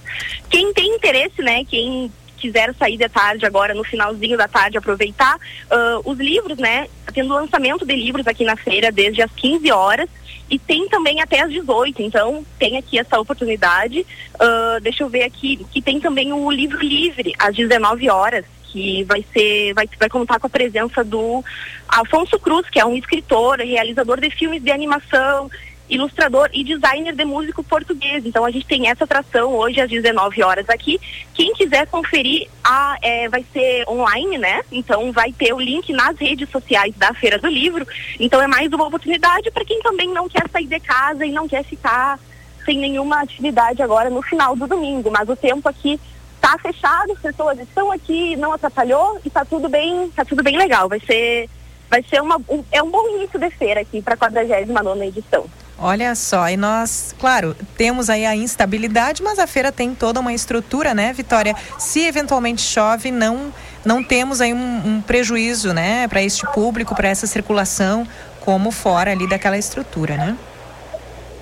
Quem tem interesse, né, quem quiser sair de tarde agora, no finalzinho da tarde, aproveitar uh, os livros, né? Tendo lançamento de livros aqui na feira desde as 15 horas e tem também até às 18, então tem aqui essa oportunidade. Uh, deixa eu ver aqui, que tem também o livro livre às 19 horas, que vai ser, vai, vai contar com a presença do Afonso Cruz, que é um escritor, realizador de filmes de animação, ilustrador e designer de músico português. Então a gente tem essa atração hoje às 19 horas aqui. Quem quiser conferir, a, é, vai ser online, né? Então vai ter o link nas redes sociais da Feira do Livro. Então é mais uma oportunidade para quem também não quer sair de casa e não quer ficar sem nenhuma atividade agora no final do domingo. Mas o tempo aqui está fechado, as pessoas estão aqui, não atrapalhou e está tudo bem, tá tudo bem legal. Vai ser vai ser uma, um, é um bom início de feira aqui para a 49 edição. Olha só, e nós, claro, temos aí a instabilidade, mas a feira tem toda uma estrutura, né, Vitória? Se eventualmente chove, não não temos aí um, um prejuízo, né, para este público, para essa circulação, como fora ali daquela estrutura, né?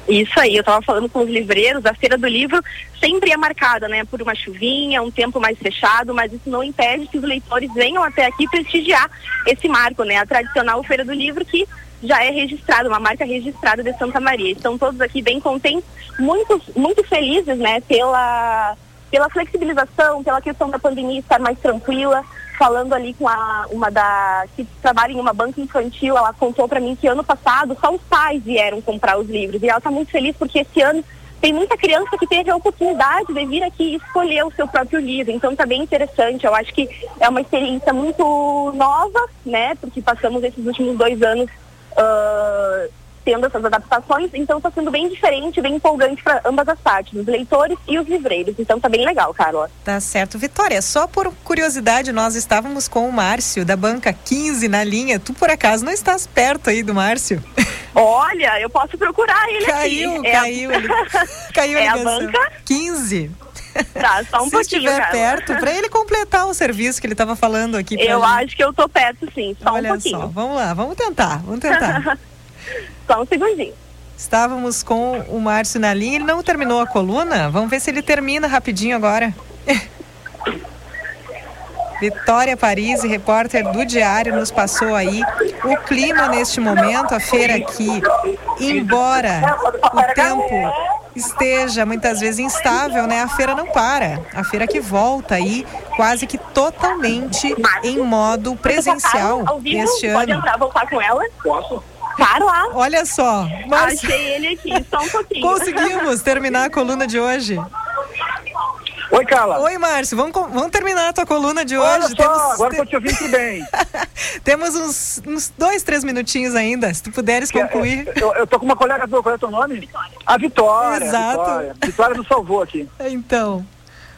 Isso aí, eu estava falando com os livreiros, a Feira do Livro sempre é marcada, né, por uma chuvinha, um tempo mais fechado, mas isso não impede que os leitores venham até aqui prestigiar esse marco, né, a tradicional Feira do Livro que já é registrada, uma marca registrada de Santa Maria. Estão todos aqui bem contentes, muito, muito felizes, né, pela, pela flexibilização, pela questão da pandemia estar mais tranquila. Falando ali com a, uma da que trabalha em uma banca infantil, ela contou para mim que ano passado só os pais vieram comprar os livros e ela está muito feliz porque esse ano tem muita criança que teve a oportunidade de vir aqui e escolher o seu próprio livro. Então está bem interessante. Eu acho que é uma experiência muito nova, né? Porque passamos esses últimos dois anos uh, tendo essas adaptações, então está sendo bem diferente, bem empolgante para ambas as partes, os leitores e os livreiros. Então está bem legal, Carla. Tá certo. Vitória, só por curiosidade, nós estávamos com o Márcio da banca 15 na linha. Tu por acaso não estás perto aí do Márcio? Olha, eu posso procurar ele caiu, aqui. Caiu, é caiu. A... Caiu a é a banca 15. Tá, só um Se pouquinho, estiver cara. perto, para ele completar o serviço que ele estava falando aqui. Eu gente. acho que eu tô perto, sim. Só Olha um pouquinho. só, vamos lá, vamos tentar, vamos tentar. só um segundinho. Estávamos com o Márcio na linha, ele não terminou a coluna? Vamos ver se ele termina rapidinho agora. Vitória Paris, repórter do Diário, nos passou aí o clima neste momento, a feira aqui, embora o tempo esteja muitas vezes instável, né? A feira não para. A feira que volta aí quase que totalmente em modo presencial Ao vivo, este pode ano. entrar, voltar com ela? Posso? Claro, lá. Olha só, mas Achei ele aqui, só um pouquinho. conseguimos terminar a coluna de hoje. Oi, Carla. Oi, Márcio. Vamos, vamos terminar a tua coluna de hoje. Olha só, Temos, agora tô te ouvindo bem. Temos uns, uns, dois, três minutinhos ainda, se tu puderes concluir. É, eu, eu, tô com uma colega tua, qual é o teu nome? Vitória. A Vitória. Exato. Vitória. Vitória nos salvou aqui. Então,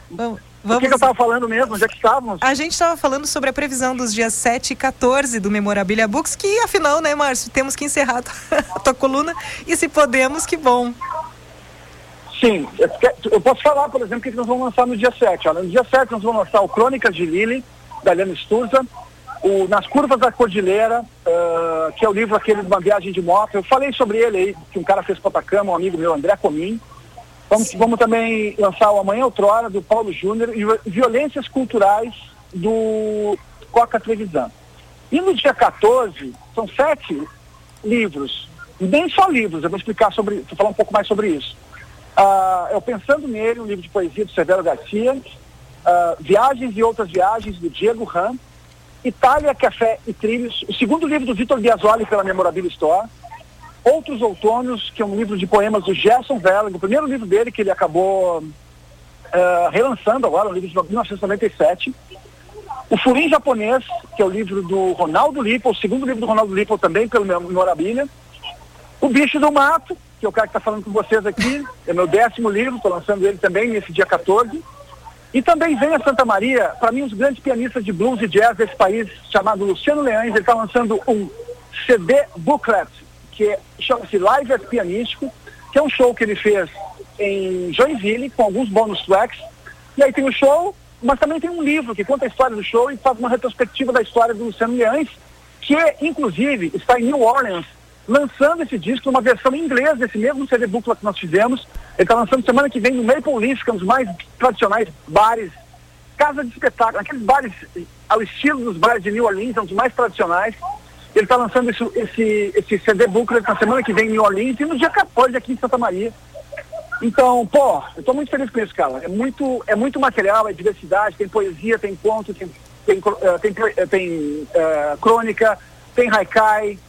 vamos... Vamos... O que, que eu estava falando mesmo? Onde é que estávamos? A gente estava falando sobre a previsão dos dias 7 e 14 do Memorabilia Books, que afinal, né, Márcio, temos que encerrar a tua coluna. E se podemos, que bom. Sim, eu posso falar, por exemplo, o que nós vamos lançar no dia 7. Olha, no dia 7 nós vamos lançar o Crônicas de Lili, da Helena Sturza, o Nas Curvas da Cordilheira, uh, que é o livro aquele de uma viagem de moto. Eu falei sobre ele aí, que um cara fez para Atacama, um amigo meu, André Comim. Vamos, vamos também lançar o Amanhã Outrora, do Paulo Júnior, e Violências Culturais, do Coca Trevisan. E no dia 14, são sete livros, nem só livros, eu vou explicar sobre, vou falar um pouco mais sobre isso. Uh, eu Pensando Nele, um livro de poesia do Severo Garcia, uh, Viagens e Outras Viagens, do Diego Ram, Itália, Café e Trilhos, o segundo livro do Vitor Biasoli pela Memorabilia Store, Outros Outonos, que é um livro de poemas do Gerson Velling, o primeiro livro dele que ele acabou uh, relançando agora, um livro de 1997. O Furim Japonês, que é o livro do Ronaldo Lipo, o segundo livro do Ronaldo Lipo também pelo Memorabilia. O Bicho do Mato, que é o cara que está falando com vocês aqui, é meu décimo livro, estou lançando ele também nesse dia 14. E também vem a Santa Maria, para mim, um dos grandes pianistas de blues e jazz desse país, chamado Luciano Leães, ele está lançando um CD booklet que chama-se Live as Pianístico, que é um show que ele fez em Joinville, com alguns bônus tracks. E aí tem o show, mas também tem um livro que conta a história do show e faz uma retrospectiva da história do Luciano Leães, que inclusive está em New Orleans, lançando esse disco numa versão em inglês desse mesmo CD booklet que nós fizemos. Ele está lançando semana que vem no Maple Leaf, que é um dos mais tradicionais bares, casa de espetáculo, aqueles bares ao estilo dos bares de New Orleans, é um dos mais tradicionais. Ele está lançando esse, esse, esse CD booklet na semana que vem em New Orleans e no dia 14 aqui em Santa Maria. Então, pô, eu estou muito feliz com isso, cara. É muito, é muito material, é diversidade, tem poesia, tem conto, tem, tem, uh, tem, uh, tem uh, crônica, tem haikai,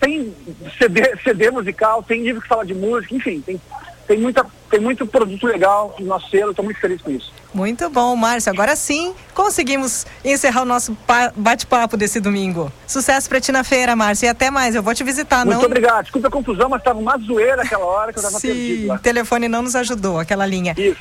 tem CD, CD musical, tem livro que fala de música, enfim, tem, tem, muita, tem muito produto legal no nosso selo, estou muito feliz com isso. Muito bom, Márcio. Agora sim conseguimos encerrar o nosso bate-papo desse domingo. Sucesso para ti na feira, Márcio. E até mais, eu vou te visitar. Muito não... obrigado. Desculpa a confusão, mas estava uma zoeira aquela hora que eu estava perdido. o telefone não nos ajudou, aquela linha. Isso.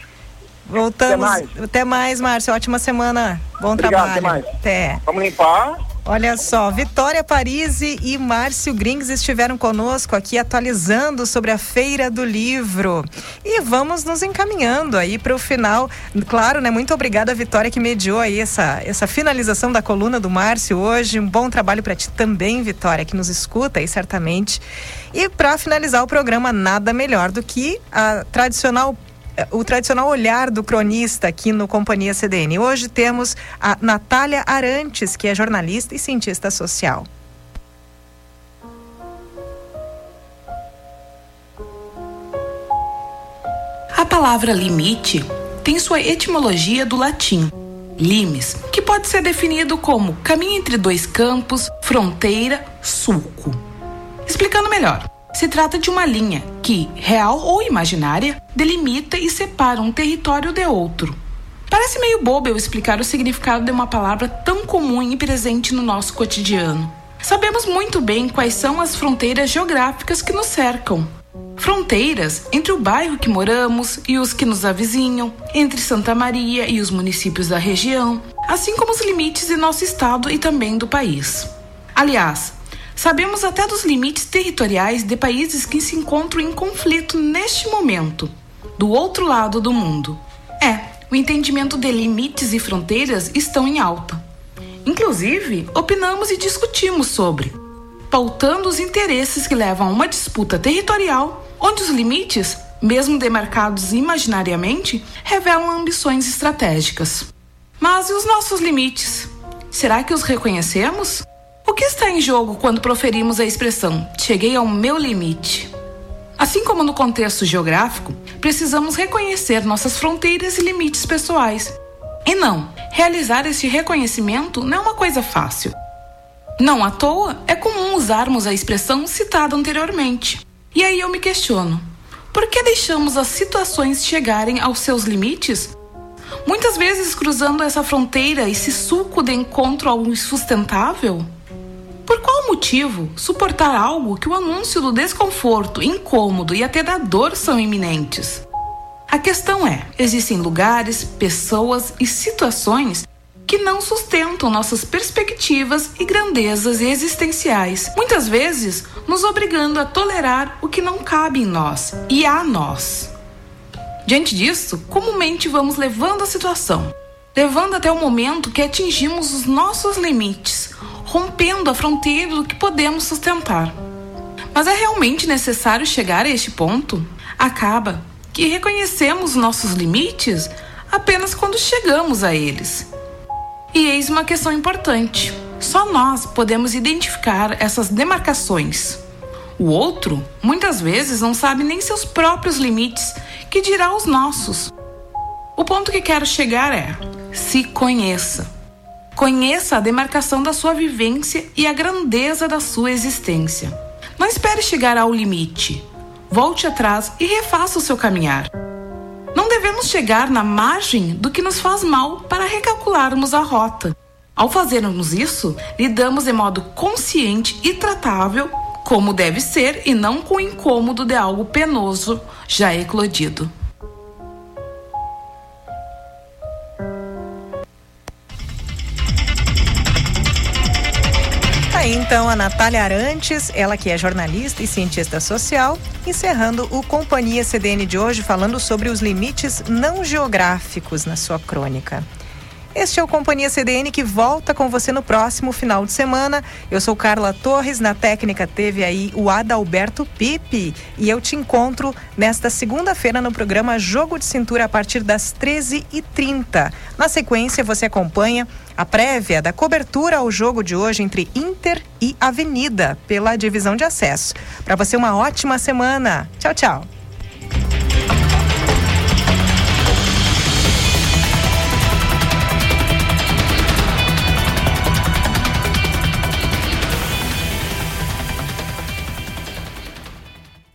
Voltamos. Até mais, até mais Márcio. Ótima semana. Bom Obrigado, trabalho. Até mais. Até. Vamos limpar. Olha só, Vitória Parisi e Márcio Grings estiveram conosco aqui atualizando sobre a Feira do Livro. E vamos nos encaminhando aí para o final. Claro, né? Muito obrigada, Vitória, que mediou aí essa, essa finalização da coluna do Márcio hoje. Um bom trabalho para ti também, Vitória, que nos escuta aí certamente. E para finalizar o programa, nada melhor do que a tradicional o tradicional olhar do cronista aqui no Companhia CDN. Hoje temos a Natália Arantes, que é jornalista e cientista social. A palavra limite tem sua etimologia do latim limes, que pode ser definido como caminho entre dois campos, fronteira, sulco. Explicando melhor, se trata de uma linha que, real ou imaginária, delimita e separa um território de outro. Parece meio bobo eu explicar o significado de uma palavra tão comum e presente no nosso cotidiano. Sabemos muito bem quais são as fronteiras geográficas que nos cercam. Fronteiras entre o bairro que moramos e os que nos avizinham, entre Santa Maria e os municípios da região, assim como os limites de nosso estado e também do país. Aliás, Sabemos até dos limites territoriais de países que se encontram em conflito neste momento, do outro lado do mundo. É, o entendimento de limites e fronteiras estão em alta. Inclusive, opinamos e discutimos sobre, pautando os interesses que levam a uma disputa territorial, onde os limites, mesmo demarcados imaginariamente, revelam ambições estratégicas. Mas e os nossos limites? Será que os reconhecemos? O que está em jogo quando proferimos a expressão cheguei ao meu limite? Assim como no contexto geográfico, precisamos reconhecer nossas fronteiras e limites pessoais. E não, realizar este reconhecimento não é uma coisa fácil. Não à toa, é comum usarmos a expressão citada anteriormente. E aí eu me questiono: Por que deixamos as situações chegarem aos seus limites? Muitas vezes cruzando essa fronteira, esse suco de encontro ao insustentável? Por qual motivo suportar algo que o anúncio do desconforto, incômodo e até da dor são iminentes? A questão é: existem lugares, pessoas e situações que não sustentam nossas perspectivas e grandezas existenciais, muitas vezes nos obrigando a tolerar o que não cabe em nós e a nós. Diante disso, comumente vamos levando a situação, levando até o momento que atingimos os nossos limites, rompendo a fronteira do que podemos sustentar. Mas é realmente necessário chegar a este ponto? Acaba que reconhecemos nossos limites apenas quando chegamos a eles. E eis uma questão importante: só nós podemos identificar essas demarcações. O outro, muitas vezes, não sabe nem seus próprios limites, que dirá os nossos. O ponto que quero chegar é: se conheça. Conheça a demarcação da sua vivência e a grandeza da sua existência. Não espere chegar ao limite. Volte atrás e refaça o seu caminhar. Não devemos chegar na margem do que nos faz mal para recalcularmos a rota. Ao fazermos isso, lidamos de modo consciente e tratável, como deve ser, e não com o incômodo de algo penoso já eclodido. Aí então a Natália Arantes, ela que é jornalista e cientista social, encerrando o Companhia CDN de hoje falando sobre os limites não geográficos na sua crônica. Este é o Companhia CDN que volta com você no próximo final de semana. Eu sou Carla Torres, na técnica teve aí o Adalberto Pipe e eu te encontro nesta segunda-feira no programa Jogo de Cintura a partir das 13h30. Na sequência, você acompanha a prévia da cobertura ao jogo de hoje entre Inter e Avenida pela divisão de acesso. Para você, uma ótima semana. Tchau, tchau.